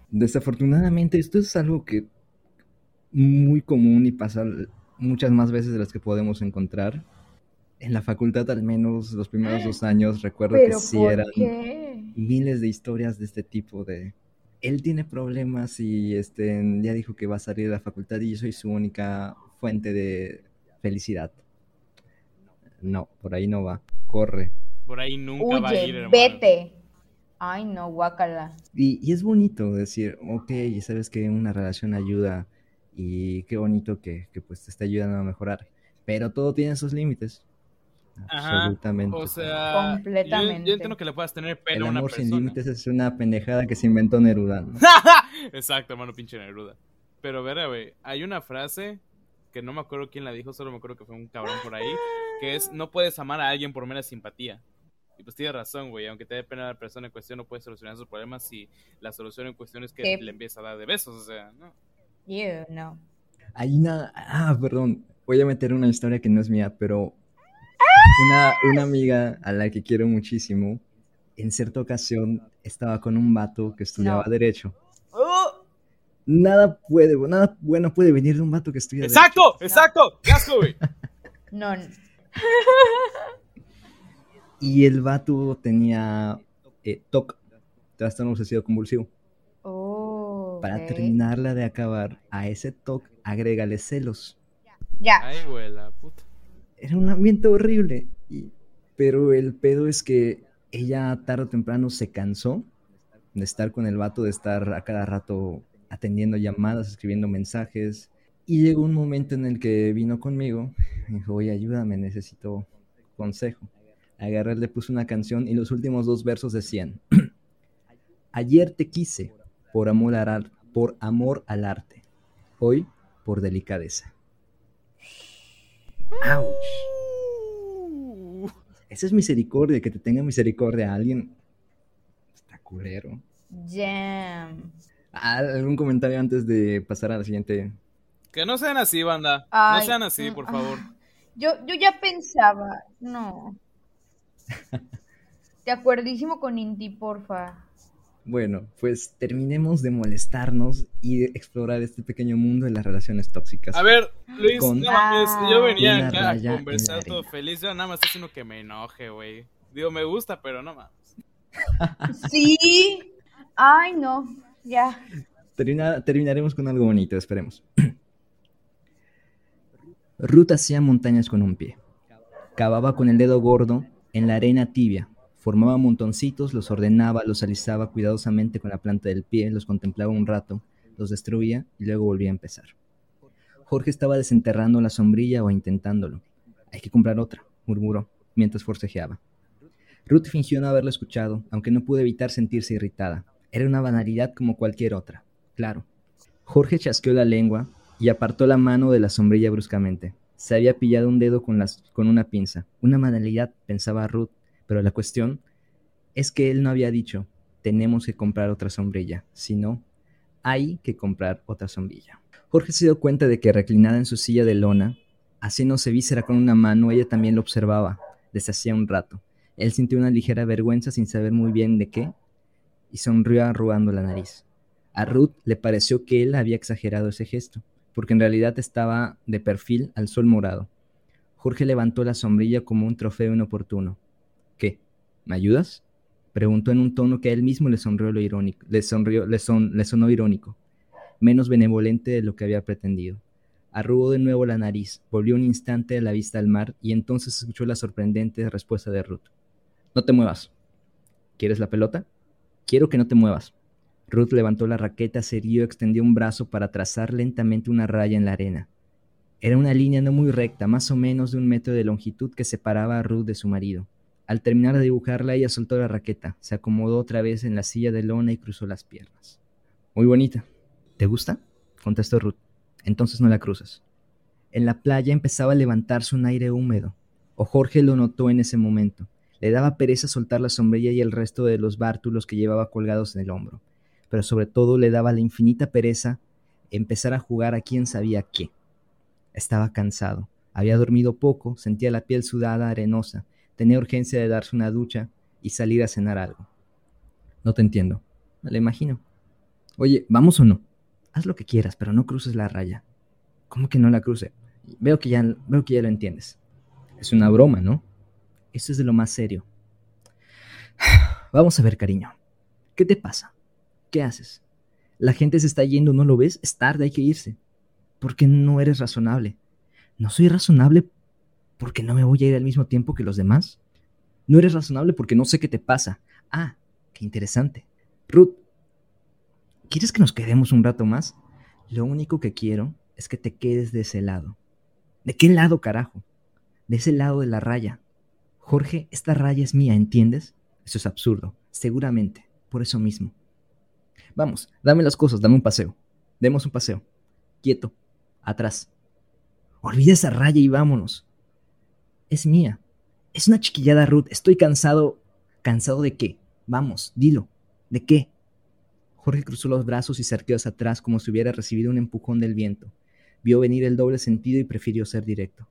Desafortunadamente, esto es algo que muy común y pasa muchas más veces de las que podemos encontrar. En la facultad, al menos los primeros dos años, recuerdo que sí ¿por eran qué? miles de historias de este tipo de él tiene problemas y este ya dijo que va a salir de la facultad y yo soy su única fuente de felicidad. No, por ahí no va. Corre, Por ahí nunca va a ir, hermano. vete. Ay, no, guácala. Y, y es bonito decir, ok, y sabes que una relación ayuda y qué bonito que, que, pues te está ayudando a mejorar. Pero todo tiene sus límites. Ajá, Absolutamente. O sea, Completamente. Yo, yo entiendo que le puedas tener el pena a una amor sin persona. límites es una pendejada que se inventó Neruda. ¿no? Exacto, hermano, pinche Neruda. Pero, verá, güey, hay una frase que no me acuerdo quién la dijo, solo me acuerdo que fue un cabrón por ahí, que es, no puedes amar a alguien por mera simpatía. Y pues tienes razón, güey, aunque te dé pena la persona en cuestión, no puedes solucionar sus problemas si la solución en cuestión es que le empieza a dar de besos, o sea, ¿no? You, no. Hay una. Ah, perdón. Voy a meter una historia que no es mía, pero. Una, una amiga a la que quiero muchísimo, en cierta ocasión estaba con un vato que estudiaba No. Derecho. Nada puede, nada bueno puede venir de un vato que estudia Derecho. ¡Exacto! ¡Exacto! No. Y el vato tenía eh, TOC, trastorno obsesivo convulsivo. Oh, Para ok. terminarla de acabar, a ese TOC agrégale celos. Ya. Ay, güey, la puta. Era un ambiente horrible. y- pero el pedo es que ella tarde o temprano se cansó de estar con el vato, de estar a cada rato atendiendo llamadas, escribiendo mensajes. Y llegó un momento en el que vino conmigo. Me dijo, oye, ayúdame, necesito consejo. Agarré, le puse una canción y los últimos dos versos decían, ayer te quise por amor, por amor al arte, hoy por delicadeza. ¡Auch! Esa es misericordia, que te tenga misericordia a alguien. Está culero. Jam. Ah, ¿Algún comentario antes de pasar a la siguiente? Que no sean así, banda. no sean así, mm, por favor. Yo, yo ya pensaba, no. De acuerdísimo con Inti, porfa. Bueno, pues terminemos de molestarnos y de explorar este pequeño mundo de las relaciones tóxicas. A ver, Luis, Con no mames, yo venía acá a conversar todo feliz. Yo nada más estoy haciendo que me enoje, güey. Digo, me gusta, pero no mames. Sí. Ay, no. Ya. Termina- terminaremos con algo bonito, esperemos. Ruth hacía montañas con un pie. Cavaba con el dedo gordo en la arena tibia. Formaba montoncitos, los ordenaba, los alisaba cuidadosamente con la planta del pie, los contemplaba un rato, los destruía y luego volvía a empezar. Jorge estaba desenterrando la sombrilla o intentándolo. Hay que comprar otra, murmuró, mientras forcejeaba. Ruth fingió no haberlo escuchado, aunque no pudo evitar sentirse irritada. Era una banalidad como cualquier otra, claro. Jorge chasqueó la lengua y apartó la mano de la sombrilla bruscamente. Se había pillado un dedo con, las, con una pinza. Una banalidad, pensaba Ruth, pero la cuestión es que él no había dicho, tenemos que comprar otra sombrilla, sino, hay que comprar otra sombrilla. Jorge se dio cuenta de que reclinada en su silla de lona, haciéndose víscera con una mano, ella también lo observaba, desde hacía un rato. Él sintió una ligera vergüenza sin saber muy bien de qué, y sonrió arrugando la nariz. A Ruth le pareció que él había exagerado ese gesto, porque en realidad estaba de perfil al sol morado. Jorge levantó la sombrilla como un trofeo inoportuno. ¿Me ayudas? Preguntó en un tono que a él mismo le sonrió lo irónico, le sonrió, le, son, le sonó irónico, menos benevolente de lo que había pretendido. Arrugó de nuevo la nariz, volvió un instante la vista al mar y entonces escuchó la sorprendente respuesta de Ruth. No te muevas. ¿Quieres la pelota? Quiero que no te muevas. Ruth levantó la raqueta, se irguió, extendió un brazo para trazar lentamente una raya en la arena. Era una línea no muy recta, más o menos de un metro de longitud que separaba a Ruth de su marido. Al terminar de dibujarla, ella soltó la raqueta, se acomodó otra vez en la silla de lona y cruzó las piernas. Muy bonita. ¿Te gusta? contestó Ruth. Entonces no la cruzas. En la playa empezaba a levantarse un aire húmedo, o Jorge lo notó en ese momento. Le daba pereza soltar la sombrilla y el resto de los bártulos que llevaba colgados en el hombro, pero sobre todo le daba la infinita pereza empezar a jugar a quién sabía qué. Estaba cansado, había dormido poco, sentía la piel sudada, arenosa, tenía urgencia de darse una ducha y salir a cenar algo. No te entiendo, me lo imagino. Oye, ¿vamos o no? Haz lo que quieras, pero no cruces la raya. ¿Cómo que no la cruce? Veo que ya, veo que ya lo entiendes. Es una broma, ¿no? Esto es de lo más serio. Vamos a ver, cariño. ¿Qué te pasa? ¿Qué haces? La gente se está yendo, ¿no lo ves? Es tarde, hay que irse. ¿Por qué no eres razonable? No soy razonable porque no me voy a ir al mismo tiempo que los demás. No eres razonable porque no sé qué te pasa. Ah, qué interesante. Ruth, ¿quieres que nos quedemos un rato más? Lo único que quiero es que te quedes de ese lado. ¿De qué lado, carajo? De ese lado de la raya. Jorge, esta raya es mía, ¿entiendes? Eso es absurdo, seguramente, por eso mismo. Vamos, dame las cosas, dame un paseo. Demos un paseo. Quieto, atrás. Olvida esa raya y vámonos. Es mía. Es una chiquillada, Ruth. Estoy cansado. ¿Cansado de qué? Vamos, dilo. ¿De qué? Jorge cruzó los brazos y se hacia atrás como si hubiera recibido un empujón del viento. Vio venir el doble sentido y prefirió ser directo.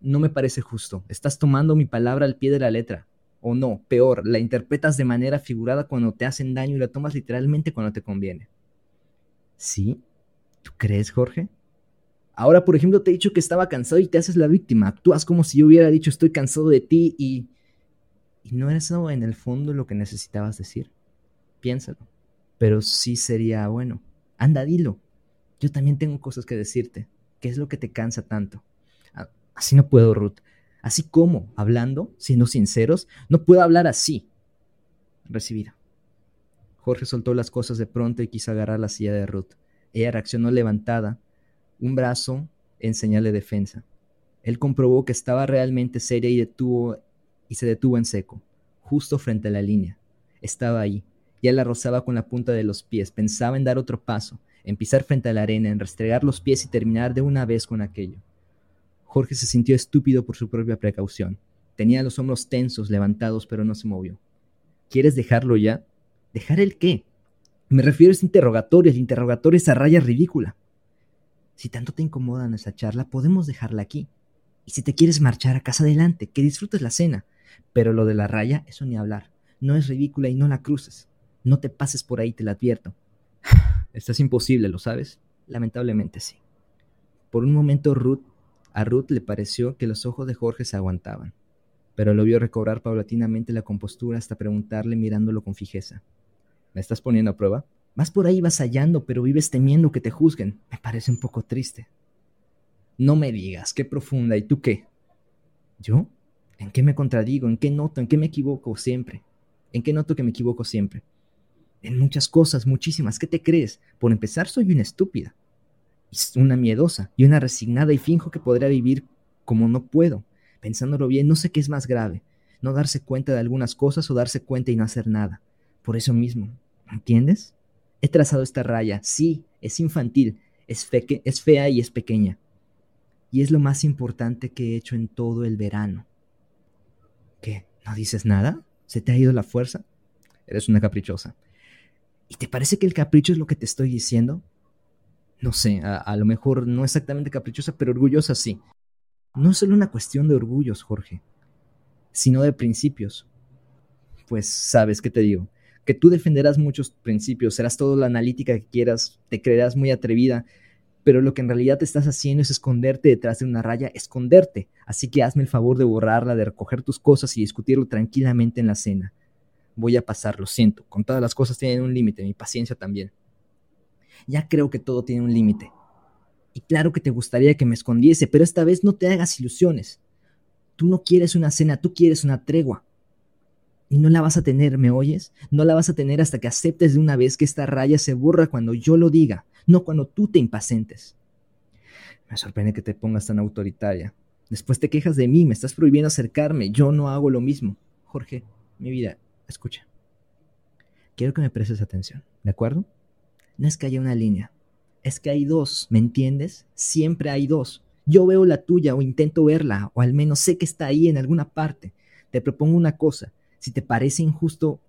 No me parece justo. Estás tomando mi palabra al pie de la letra. O no, peor, la interpretas de manera figurada cuando te hacen daño y la tomas literalmente cuando te conviene. ¿Sí? ¿Tú crees, Jorge? Ahora, por ejemplo, te he dicho que estaba cansado y te haces la víctima. Actúas como si yo hubiera dicho estoy cansado de ti y... ¿Y no era eso en el fondo lo que necesitabas decir? Piénsalo. Pero sí sería bueno. Anda, dilo. Yo también tengo cosas que decirte. ¿Qué es lo que te cansa tanto? Ah, así no puedo, Ruth. Así como, hablando, siendo sinceros, no puedo hablar así. Recibida. Jorge soltó las cosas de pronto y quiso agarrar la silla de Ruth. Ella reaccionó levantada, un brazo en señal de defensa. Él comprobó que estaba realmente seria y, detuvo, y se detuvo en seco, justo frente a la línea. Estaba ahí. Ya la rozaba con la punta de los pies. Pensaba en dar otro paso, en pisar frente a la arena, en restregar los pies y terminar de una vez con aquello. Jorge se sintió estúpido por su propia precaución. Tenía los hombros tensos, levantados, pero no se movió. ¿Quieres dejarlo ya? ¿Dejar el qué? Me refiero a ese interrogatorio, el interrogatorio, esa raya ridícula. Si tanto te incomoda nuestra charla, podemos dejarla aquí. Y si te quieres marchar a casa adelante, que disfrutes la cena. Pero lo de la raya, eso ni hablar. No es ridícula y no la cruces. No te pases por ahí, te la advierto. Esto es imposible, ¿lo sabes? Lamentablemente sí. Por un momento Ruth a Ruth le pareció que los ojos de Jorge se aguantaban, pero lo vio recobrar paulatinamente la compostura hasta preguntarle mirándolo con fijeza. ¿Me estás poniendo a prueba? Vas por ahí vasallando, pero vives temiendo que te juzguen. Me parece un poco triste. No me digas, qué profunda. ¿Y tú qué? ¿Yo? ¿En qué me contradigo? ¿En qué noto? ¿En qué me equivoco siempre? ¿En qué noto que me equivoco siempre? En muchas cosas, muchísimas. ¿Qué te crees? Por empezar, soy una estúpida una miedosa y una resignada y finjo que podría vivir como no puedo. Pensándolo bien, no sé qué es más grave, no darse cuenta de algunas cosas o darse cuenta y no hacer nada. Por eso mismo, ¿entiendes? He trazado esta raya, sí, es infantil, es, es fea y es pequeña. Y es lo más importante que he hecho en todo el verano. ¿Qué? ¿No dices nada? ¿Se te ha ido la fuerza? Eres una caprichosa. ¿Y te parece que el capricho es lo que te estoy diciendo? no sé, a, lo mejor no exactamente caprichosa, pero orgullosa sí. No es solo una cuestión de orgullos, Jorge, sino de principios. Pues sabes qué te digo, que tú defenderás muchos principios, serás toda la analítica que quieras, te creerás muy atrevida, pero lo que en realidad te estás haciendo es esconderte detrás de una raya, esconderte. Así que hazme el favor de borrarla, de recoger tus cosas y discutirlo tranquilamente en la cena. Voy a pasar, lo siento, con todas las cosas tienen un límite, mi paciencia también ya creo que todo tiene un límite. Y claro que te gustaría que me escondiese, pero esta vez no te hagas ilusiones. Tú no quieres una cena, tú quieres una tregua. Y no la vas a tener, ¿me oyes? No la vas a tener hasta que aceptes de una vez que esta raya se borra cuando yo lo diga, no cuando tú te impacientes. Me sorprende que te pongas tan autoritaria. Después te quejas de mí, me estás prohibiendo acercarme, yo no hago lo mismo. Jorge, mi vida, escucha. Quiero que me prestes atención, ¿de acuerdo? no es que haya una línea, es que hay dos, ¿me entiendes? Siempre hay dos. Yo veo la tuya o intento verla, o al menos sé que está ahí en alguna parte. Te propongo una cosa, si te parece injusto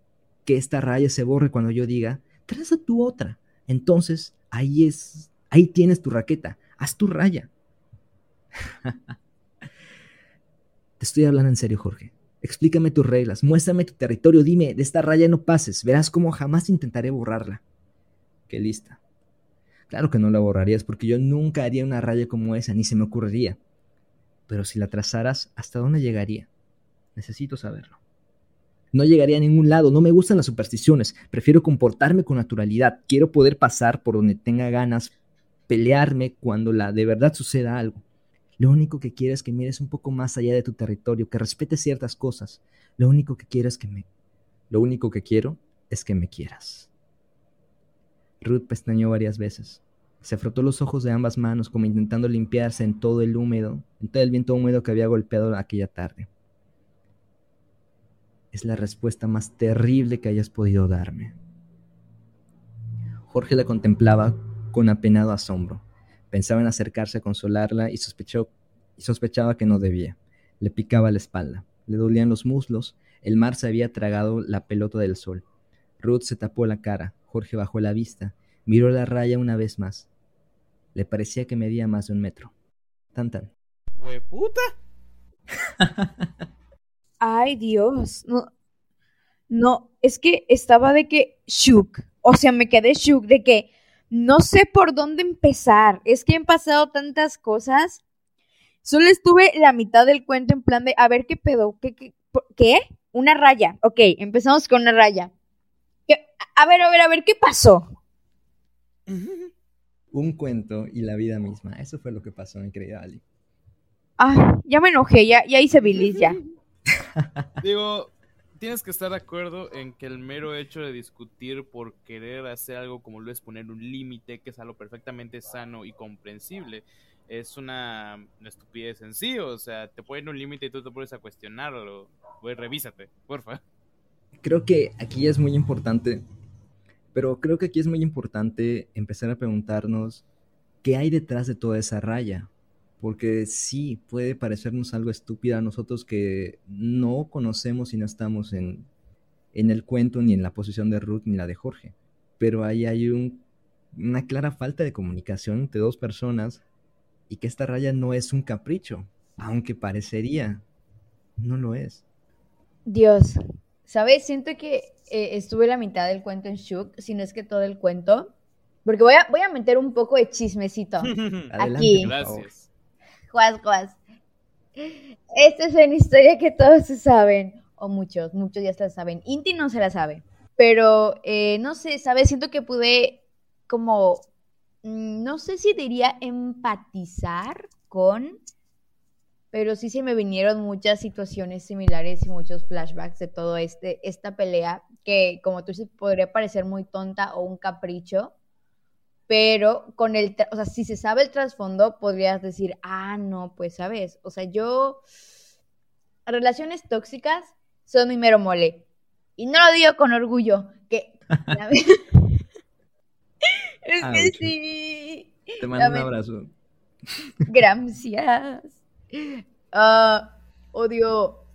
que esta raya se borre cuando yo diga, traza tu otra. Entonces, ahí es, ahí tienes tu raqueta, haz tu raya. Te estoy hablando en serio, Jorge. Explícame tus reglas, muéstrame tu territorio, dime, de esta raya no pases, verás cómo jamás intentaré borrarla qué lista. Claro que no la borrarías porque yo nunca haría una raya como esa, ni se me ocurriría. Pero si la trazaras, ¿hasta dónde llegaría? Necesito saberlo. No llegaría a ningún lado, no me gustan las supersticiones, prefiero comportarme con naturalidad, quiero poder pasar por donde tenga ganas, pelearme cuando la de verdad suceda algo. Lo único que quiero es que mires un poco más allá de tu territorio, que respetes ciertas cosas. Lo único que quiero es que me... Lo único que quiero es que me quieras. Ruth pestañeó varias veces. Se frotó los ojos de ambas manos como intentando limpiarse en todo el húmedo, en todo el viento húmedo que había golpeado aquella tarde. Es la respuesta más terrible que hayas podido darme. Jorge la contemplaba con apenado asombro. Pensaba en acercarse a consolarla y, sospechó, y sospechaba que no debía. Le picaba la espalda, le dolían los muslos, el mar se había tragado la pelota del sol. Ruth se tapó la cara, Jorge bajó la vista, miró la raya una vez más. Le parecía que medía más de un metro. Tan tan. puta! Ay, Dios. No, no, es que estaba de que shook. O sea, me quedé shook de que no sé por dónde empezar. Es que han pasado tantas cosas. Solo estuve la mitad del cuento en plan de, a ver qué pedo, qué, qué, qué? Una raya. Ok, empezamos con una raya. A ver, a ver, a ver, ¿qué pasó? Un cuento y la vida misma. Eso fue lo que pasó, mi querida Ali. Ah, ya me enojé, ya, ya hice bilis, ya. Digo, tienes que estar de acuerdo en que el mero hecho de discutir por querer hacer algo como lo es poner un límite, que es algo perfectamente sano y comprensible, es una, estupidez en sí. O sea, te ponen un límite y tú te pones a cuestionarlo. Pues revísate, porfa. Creo que aquí es muy importante pero creo que aquí es muy importante empezar a preguntarnos qué hay detrás de toda esa raya. Porque sí, puede parecernos algo estúpido a nosotros que no conocemos y no estamos en, en el cuento ni en la posición de Ruth ni la de Jorge. Pero ahí hay un, una clara falta de comunicación entre dos personas y que esta raya no es un capricho, aunque parecería, no lo es. Dios, ¿sabes? Siento que eh, estuve la mitad del cuento en shock, si no es que todo el cuento. Porque voy a, voy a meter un poco de chismecito aquí. Gracias. Juas, juas. Esta es una historia que todos se saben, o muchos, muchos ya se la saben. Inti no se la sabe, pero eh, no sé, ¿sabes? Siento que pude como, mm, no sé si diría empatizar con pero sí se me vinieron muchas situaciones similares y muchos flashbacks de todo este esta pelea que como tú dices podría parecer muy tonta o un capricho, pero con el, o sea, si se sabe el trasfondo podrías decir, "Ah, no, pues sabes, o sea, yo relaciones tóxicas son mi mero mole." Y no lo digo con orgullo, que Es que sí. Te mando un abrazo. Gracias. Ah, odio.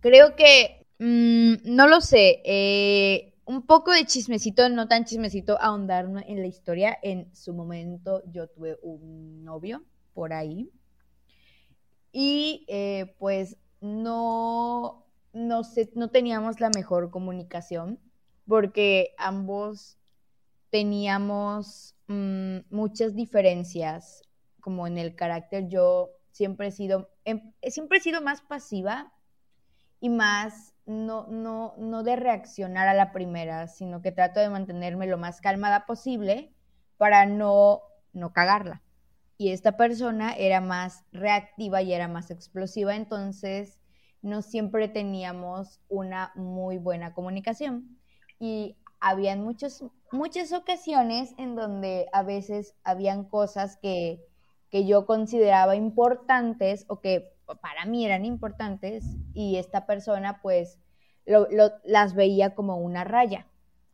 Creo que. Mm, no lo sé. Eh, un poco de chismecito, no tan chismecito, ahondar en la historia. En su momento yo tuve un novio por ahí. Y eh, pues no, no, sé, no teníamos la mejor comunicación porque ambos teníamos mm, muchas diferencias como en el carácter. Yo siempre he sido, em, siempre he sido más pasiva y más no, no, no de reaccionar a la primera, sino que trato de mantenerme lo más calmada posible para no, no cagarla. Y esta persona era más reactiva y era más explosiva, entonces no siempre teníamos una muy buena comunicación. Y habían muchos, muchas ocasiones en donde a veces habían cosas que que yo consideraba importantes o que para mí eran importantes y esta persona pues las veía como una raya,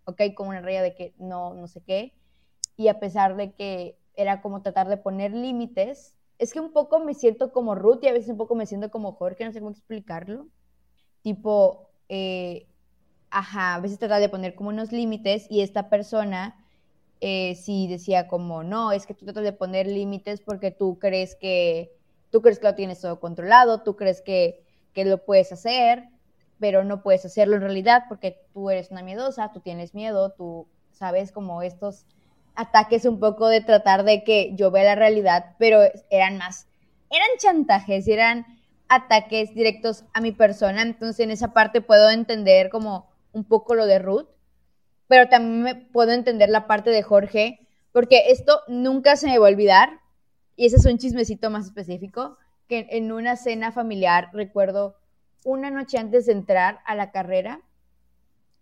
¿ok? Como una raya de que no, no sé qué. Y a pesar de que era como tratar de poner límites, es que un poco me siento como Ruth y a veces un poco me siento como Jorge, no sé cómo explicarlo. Tipo, eh, ajá, a veces tratar de poner como unos límites y esta persona eh, si decía como, no, es que tú tratas de poner límites porque tú crees que, tú crees que lo tienes todo controlado, tú crees que, que lo puedes hacer, pero no puedes hacerlo en realidad porque tú eres una miedosa, tú tienes miedo, tú sabes como estos ataques un poco de tratar de que yo vea la realidad, pero eran más, eran chantajes, eran ataques directos a mi persona, entonces en esa parte puedo entender como un poco lo de Ruth, pero también me puedo entender la parte de Jorge, porque esto nunca se me va a olvidar, y ese es un chismecito más específico, que en una cena familiar recuerdo una noche antes de entrar a la carrera,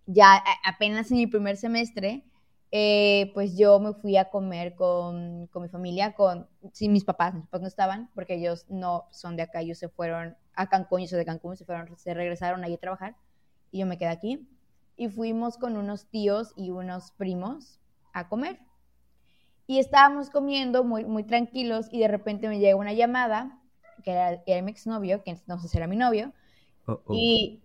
ya apenas en mi primer semestre, eh, pues yo me fui a comer con, con mi familia, con, sí, mis papás, mis papás no estaban, porque ellos no son de acá, ellos se fueron a Cancún, yo soy de Cancún, se fueron, se regresaron ahí a trabajar, y yo me quedé aquí, y fuimos con unos tíos y unos primos a comer. Y estábamos comiendo muy, muy tranquilos, y de repente me llega una llamada, que era, era mi exnovio, que no sé si era mi novio, Oh, oh. y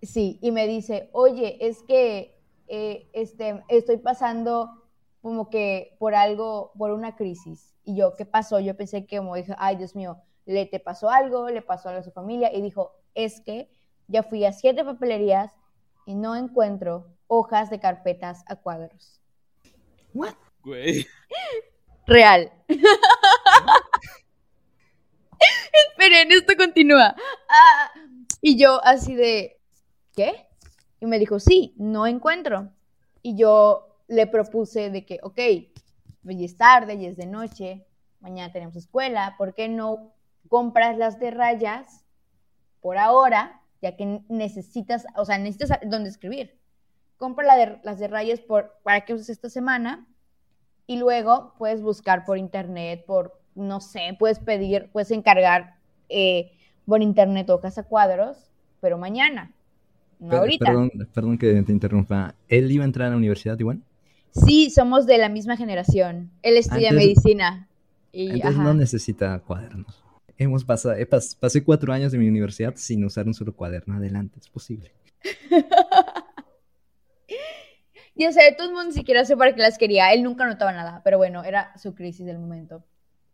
sí, y me dice, oye, es que eh, este, estoy pasando como que por algo, por una crisis. Y yo, ¿qué pasó? Yo pensé que como dije, ay, Dios mío, le te pasó algo, le pasó algo a su familia. Y dijo, es que ya fui a siete papelerías y no encuentro hojas de carpetas a cuadros. What? Güey. Real. Esperen, esto continúa. Ah, y yo así de, ¿qué? Y me dijo, sí, no encuentro. Y yo le propuse de que, ok, ya es tarde, ya es de noche, mañana tenemos escuela, ¿por qué no compras las de rayas por ahora, ya que necesitas, o sea, necesitas dónde escribir? Compra de- las de rayas por, para que uses esta semana y luego puedes buscar por internet, por, no sé, puedes pedir, puedes encargar eh, por internet hojas a cuadros, pero mañana, no Per- ahorita. Perdón, perdón que te interrumpa. ¿Él iba a entrar a la universidad igual? Sí, somos de la misma generación. Él estudia Entonces- medicina. Y, Entonces ajá. no necesita cuadernos. Hemos pasado, pas- pasé cuatro años de mi universidad sin usar un solo cuaderno. Adelante, es posible. Y o sea, ni siquiera sé para qué las quería. Él nunca notaba nada, pero bueno, era su crisis del momento.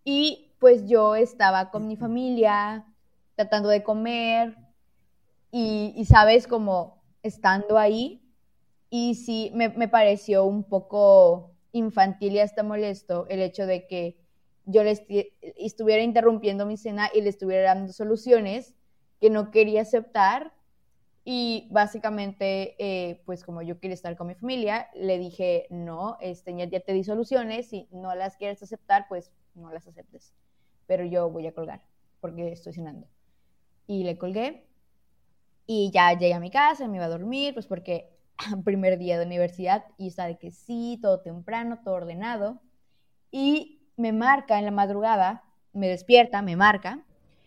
Y pues yo estaba con mi familia, tratando de comer, y, sabes, como estando ahí, y sí me, me pareció un poco infantil y hasta molesto el hecho de que yo le estuviera interrumpiendo mi cena y le estuviera dando soluciones que no quería aceptar y básicamente, eh, pues como yo quería estar con mi familia, le dije, no, este, ya, ya te di soluciones, si no las quieres aceptar, pues no las aceptes. Pero yo voy a colgar, porque estoy cenando. Y le colgué, y ya llegué a mi casa, me iba a dormir, pues porque primer día de universidad, y está de que sí, todo temprano, todo ordenado. Y me marca en la madrugada, me despierta, me marca.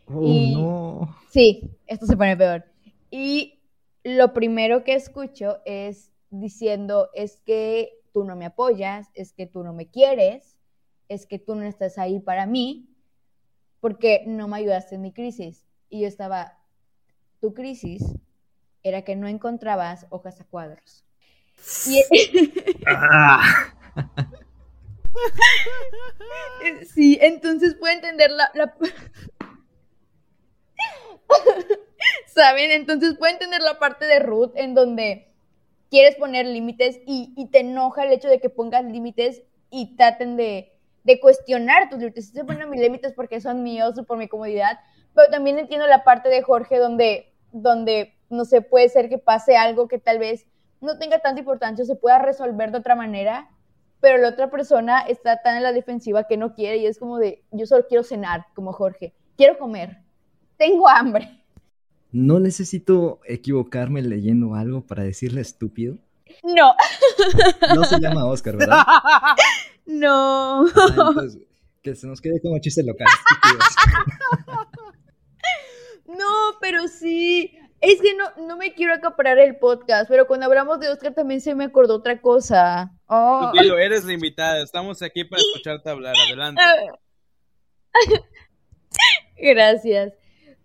Oh, Y- no. Sí, esto se pone peor. Y lo primero que escucho es diciendo, es que tú no me apoyas, es que tú no me quieres, es que tú no estás ahí para mí, porque no me ayudaste en mi crisis. Y yo estaba, tu crisis era que no encontrabas hojas a cuadros. Y sí, entonces puedo entender la... la- ¿Saben? Entonces puedo entender la parte de Ruth en donde quieres poner límites y, y te enoja el hecho de que pongas límites y traten de, de cuestionar tus límites. Estoy poniendo mis límites porque son míos por mi comodidad, pero también entiendo la parte de Jorge donde, donde, no sé, puede ser que pase algo que tal vez no tenga tanta importancia o se pueda resolver de otra manera, pero la otra persona está tan en la defensiva que no quiere y es como de, yo solo quiero cenar, como Jorge, quiero comer, tengo hambre. No necesito equivocarme leyendo algo para decirle estúpido. No, No se llama Oscar, ¿verdad? no. Ah, entonces, que se nos quede como chiste local. No, pero sí. Es que no, no me quiero acaparar el podcast, pero cuando hablamos de Oscar también se me acordó otra cosa. Oh. Dilo, eres la invitada. Estamos aquí para escucharte hablar. Adelante. Gracias.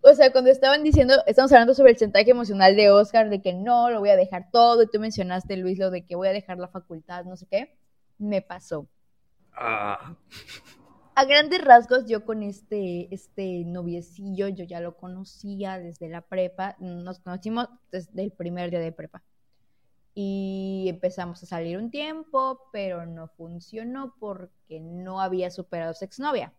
O sea, cuando estaban diciendo, estamos hablando sobre el chantaje emocional de Oscar, de que no, lo voy a dejar todo, y tú mencionaste, Luis, lo de que voy a dejar la facultad, no sé qué, me pasó. Ah. A grandes rasgos, yo con este, este noviecillo, yo ya lo conocía desde la prepa, nos conocimos desde el primer día de prepa. Y empezamos a salir un tiempo, pero no funcionó porque no había superado su exnovia.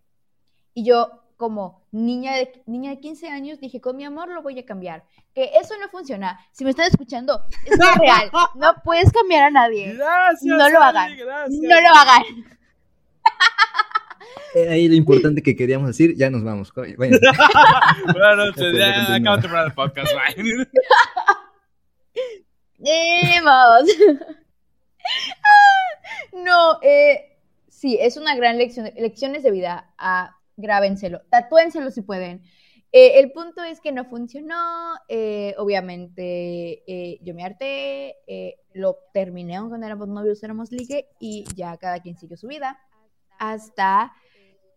Y yo, como niña de, niña de 15 años, dije, con mi amor lo voy a cambiar. Que eso no funciona. Si me están escuchando, es no real. No puedes cambiar a nadie. Gracias. No lo Ali, hagan. gracias. No lo hagan. Era ahí lo importante que queríamos decir, ya nos vamos. Bueno, Buenas noches, Ya, ya, acabo de terminar el podcast. bye. ¡Vamos! no, eh, sí, es una gran lección. Lecciones de vida. Ah, grábenselo. Tatúenselo si pueden. Eh, el punto es que no funcionó. eh, obviamente, eh, yo me harté. lo terminé cuando éramos novios, éramos ligue. Y ya cada quien siguió su vida. Hasta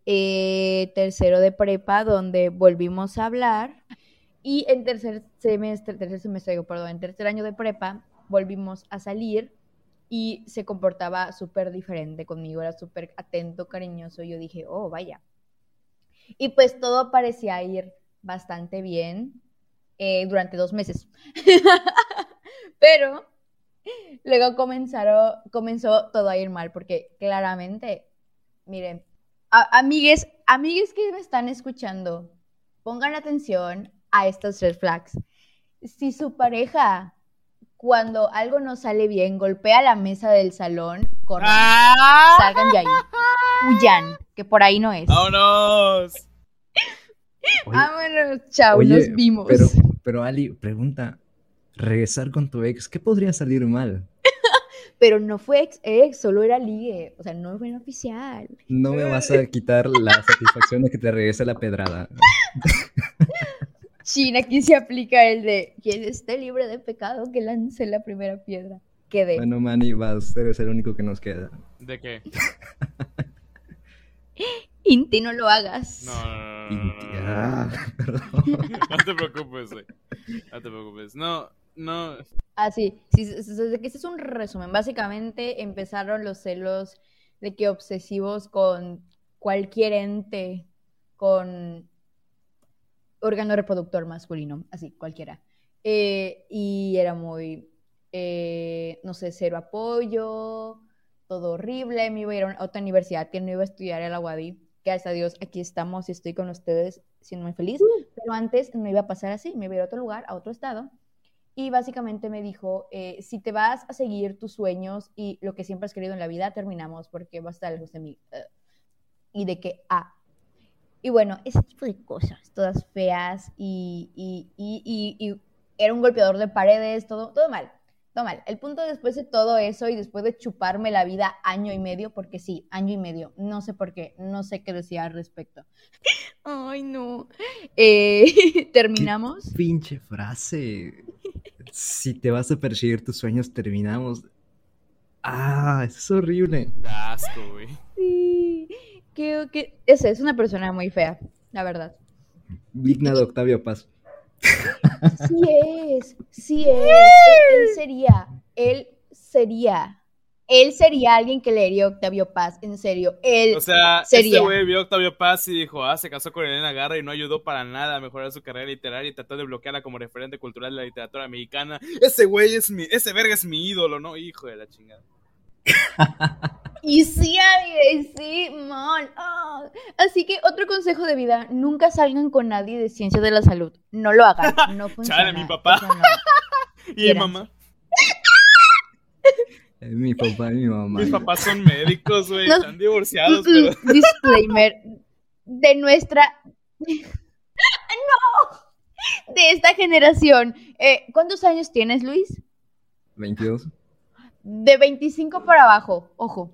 tercero de prepa, donde volvimos a hablar. Y en tercer semestre, tercer semestre, perdón, en tercer año de prepa, volvimos a salir y se comportaba súper diferente conmigo, era súper atento, cariñoso. y Yo dije, oh, vaya. Y pues todo parecía ir bastante bien eh, durante dos meses. Pero luego comenzaron, comenzó todo a ir mal, porque claramente, miren, a- amigues, amigues que me están escuchando, pongan atención a estos red flags. Si su pareja, cuando algo no sale bien, golpea la mesa del salón, corran, ¡Ah! salgan de ahí, huyan, que por ahí no es. ¡Vámonos! Oye, Vámonos, chao, oye, nos vimos. Pero, pero Ali, pregunta, regresar con tu ex, ¿qué podría salir mal? Pero no fue ex, ex, solo era ligue, o sea, no fue oficial. No me vas a quitar la satisfacción de que te regrese la pedrada. China, aquí se aplica el de quien esté libre de pecado que lance la primera piedra. Quedé. Bueno, Manny, vas, eres el único que nos queda. ¿De qué? Inti, no lo hagas. No, no, no, no, no, Inti- no, no, ah, perdón. No te preocupes, güey. No te preocupes. No, no. Ah, sí, sí, sí, sí, sí, que este es un resumen. Básicamente empezaron los celos de que obsesivos con cualquier ente con órgano reproductor masculino, así, cualquiera. Eh, y era muy, eh, no sé, cero apoyo, todo horrible. Me iba a ir a otra universidad que no iba a estudiar en la UADI. Gracias a Dios, aquí estamos y estoy con ustedes siendo muy feliz. Pero antes no iba a pasar así, me iba a ir a otro lugar, a otro estado. Y básicamente me dijo, eh, si te vas a seguir tus sueños y lo que siempre has querido en la vida, terminamos porque vas a estar lejos de mí. Eh, y de que, ah. Y bueno, ese tipo de cosas, todas feas y, y, y, y- y era un golpeador de paredes, todo, todo mal, todo mal. El punto después de todo eso y después de chuparme la vida año y medio, porque sí, año y medio, no sé por qué, no sé qué decía al respecto. Ay, no. Eh, terminamos. Pinche frase. Si te vas a perseguir tus sueños, terminamos. Ah, eso es horrible. Asco, güey. Sí, que, que esa es una persona muy fea, la verdad. Digna de Octavio Paz. Sí es, sí es. Él, sería, él sería, él sería alguien que leería Octavio Paz, en serio. Él O sea, sería. este güey vio a Octavio Paz y dijo, ah, se casó con Elena Garra y no ayudó para nada a mejorar su carrera literaria y trató de bloquearla como referente cultural de la literatura mexicana. Ese güey es mi, ese verga es mi ídolo, ¿no? Hijo de la chingada. Y sí, y sí, man. ah. Así que otro consejo de vida, nunca salgan con nadie de ciencia de la salud. No lo hagan, no funciona. mi papá. no. Y mi mamá. Mi papá y mi mamá. Mis papás son médicos, güey. No. Están divorciados, Mm, pero. mm, Disclaimer de nuestra. ¡No! De esta generación. Eh, ¿Cuántos años tienes, Luis? 22. De 25 para abajo, ojo.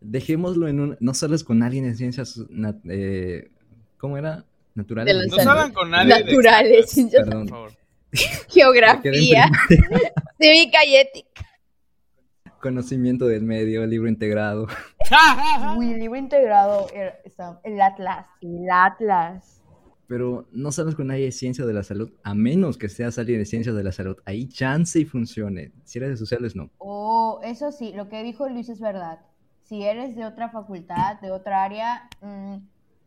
Dejémoslo en un. No sales con alguien en ciencias. nat- eh, ¿Cómo era? Naturales. De No salgan con nadie. de Naturales, ciencias- Perdón. Por favor. Geografía, cívica y ética. Conocimiento del medio, libro integrado. Uy, el libro integrado, era- está- el Atlas, el Atlas. Pero no sales con nadie de ciencia de la salud, a menos que seas alguien de ciencias de la salud. Ahí chance y funcione. Si eres de sociales, no. Oh, eso sí, lo que dijo Luis es verdad. Si eres de otra facultad, de otra área, mm,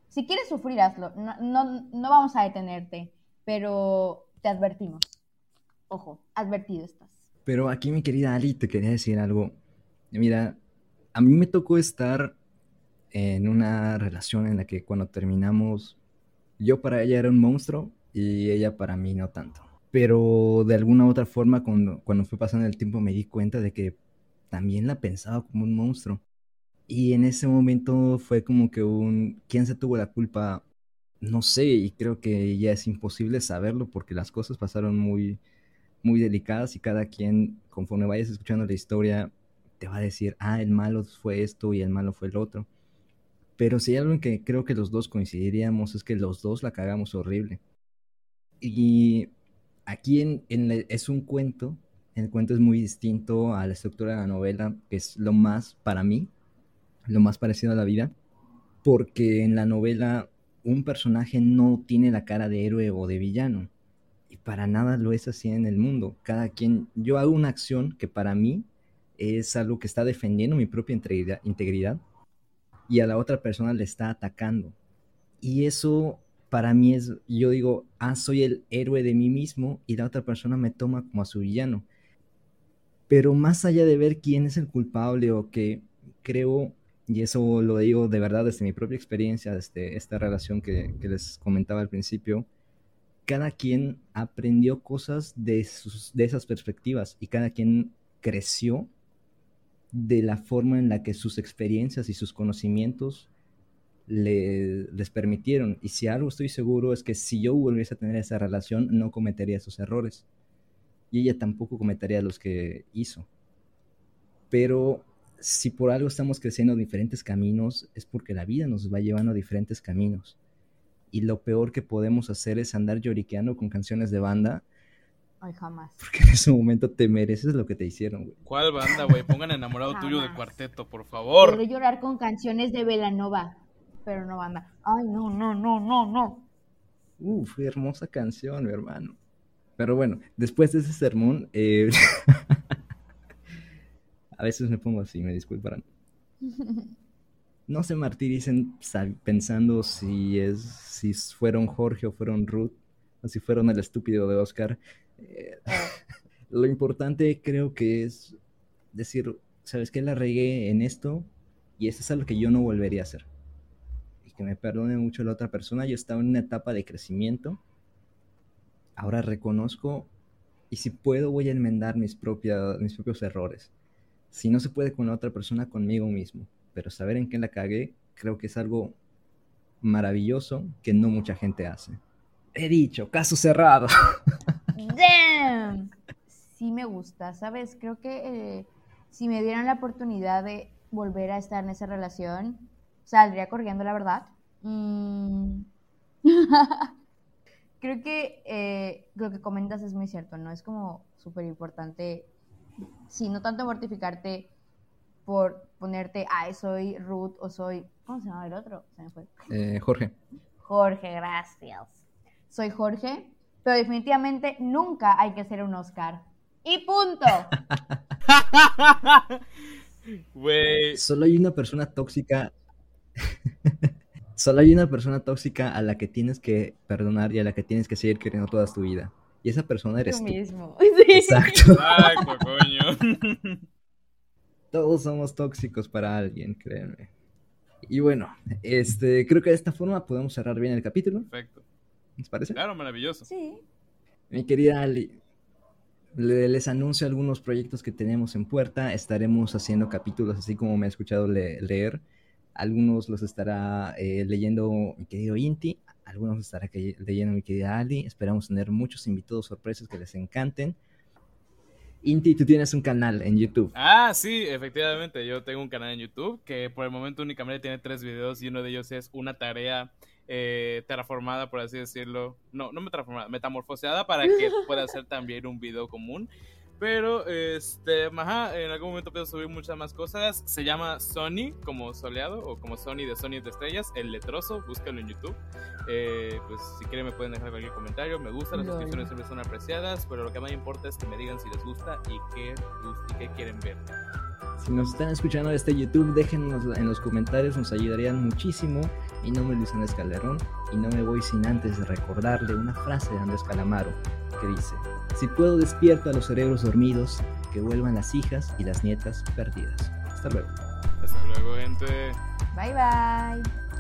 si quieres sufrir, hazlo. No, no, no vamos a detenerte, pero te advertimos. Ojo, advertido estás. Pero aquí, mi querida Ali, te quería decir algo. Mira, a mí me tocó estar en una relación en la que cuando terminamos, yo para ella era un monstruo y ella para mí no tanto. Pero de alguna u otra forma, cuando, cuando fue pasando el tiempo, me di cuenta de que también la pensaba como un monstruo. Y en ese momento fue como que un, ¿quién se tuvo la culpa? No sé, y creo que ya es imposible saberlo porque las cosas pasaron muy, muy delicadas y cada quien, conforme vayas escuchando la historia, te va a decir, ah, el malo fue esto y el malo fue el otro. Pero si hay algo en que creo que los dos coincidiríamos es que los dos la cagamos horrible. Y aquí en, es un cuento, el cuento es muy distinto a la estructura de la novela, que es lo más, para mí, lo más parecido a la vida, porque en la novela un personaje no tiene la cara de héroe o de villano, y para nada lo es así en el mundo. Cada quien, yo hago una acción que para mí es algo que está defendiendo mi propia integridad, integridad y a la otra persona le está atacando. Y eso para mí es, yo digo, ah, soy el héroe de mí mismo y la otra persona me toma como a su villano. Pero más allá de ver quién es el culpable o que creo, y eso lo digo de verdad desde mi propia experiencia, desde esta relación que, que les comentaba al principio, cada quien aprendió cosas de, sus, de esas perspectivas y cada quien creció de la forma en la que sus experiencias y sus conocimientos les permitieron. Y si algo estoy seguro es que si yo volviese a tener esa relación, no cometería esos errores. Y ella tampoco cometería los que hizo. Pero si por algo estamos creciendo diferentes caminos, es porque la vida nos va llevando a diferentes caminos. Y lo peor que podemos hacer es andar lloriqueando con canciones de banda Ay, jamás. Porque en ese momento te mereces lo que te hicieron, güey. ¿Cuál banda, güey? Pongan enamorado tuyo de cuarteto, por favor. Quiero llorar con canciones de Velanova, pero no banda. Ay, no, no, no, no, no. Uf, hermosa canción, mi hermano. Pero bueno, después de ese sermón, eh, a veces me pongo así, me disculparán. No se martiricen pensando si es si fueron Jorge o fueron Ruth o si fueron el estúpido de Oscar. Lo importante creo que es decir, ¿sabes qué? La regué en esto y esto es algo que yo no volvería a hacer. Y que me perdone mucho la otra persona. Yo estaba en una etapa de crecimiento. Ahora reconozco y si puedo voy a enmendar mis, mis propios errores. Si no se puede con la otra persona, conmigo mismo. Pero saber en qué la cagué creo que es algo maravilloso que no mucha gente hace. He dicho, caso cerrado. Damn. Sí me gusta, ¿sabes? Creo que eh, si me dieran la oportunidad de volver a estar en esa relación, saldría corriendo, la verdad. Mm. Creo que eh, lo que comentas es muy cierto, ¿no? Es como súper importante, sí, no tanto mortificarte por ponerte, ay, soy Ruth o soy, ¿cómo se llama el otro? Se me fue. Eh, Jorge. Jorge, gracias. Soy Jorge pero definitivamente nunca hay que hacer un Oscar. Y punto. Solo hay una persona tóxica. Solo hay una persona tóxica a la que tienes que perdonar y a la que tienes que seguir queriendo toda tu vida. Y esa persona eres tú. mismo. Exacto. Exacto, coño. Todos somos tóxicos para alguien, créanme. Y bueno, este, creo que de esta forma podemos cerrar bien el capítulo. Perfecto. ¿Les parece? Claro, maravilloso. Sí. Mi querida Ali, les anuncio algunos proyectos que tenemos en puerta. Estaremos haciendo capítulos así como me ha escuchado leer. Algunos los estará eh, leyendo mi querido Inti, algunos los estará leyendo mi querida Ali. Esperamos tener muchos invitados sorpresas que les encanten. Inti, tú tienes un canal en YouTube. Ah, sí, efectivamente. Yo tengo un canal en YouTube que por el momento únicamente tiene tres videos y uno de ellos es una tarea eh, terraformada, por así decirlo. No, no metamorfoseada, metamorfoseada para que pueda ser también un video común. Pero, este, ajá, en algún momento puedo subir muchas más cosas. Se llama Sony, como soleado, o como Sony de Sony de Estrellas, el letroso, búscalo en YouTube. Eh, pues si quieren me pueden dejar cualquier comentario. Me gusta, las suscripciones siempre son apreciadas, pero lo que más importa es que me digan si les gusta y qué, y qué quieren ver. Si nos están escuchando desde YouTube, déjenos en los comentarios, nos ayudarían muchísimo. Mi nombre es Luis Andrés Calderón y no me voy sin antes recordarle una frase de Andrés Calamaro que dice, si puedo despierto a los cerebros dormidos, que vuelvan las hijas y las nietas perdidas. Hasta luego. Hasta luego, gente. Bye bye.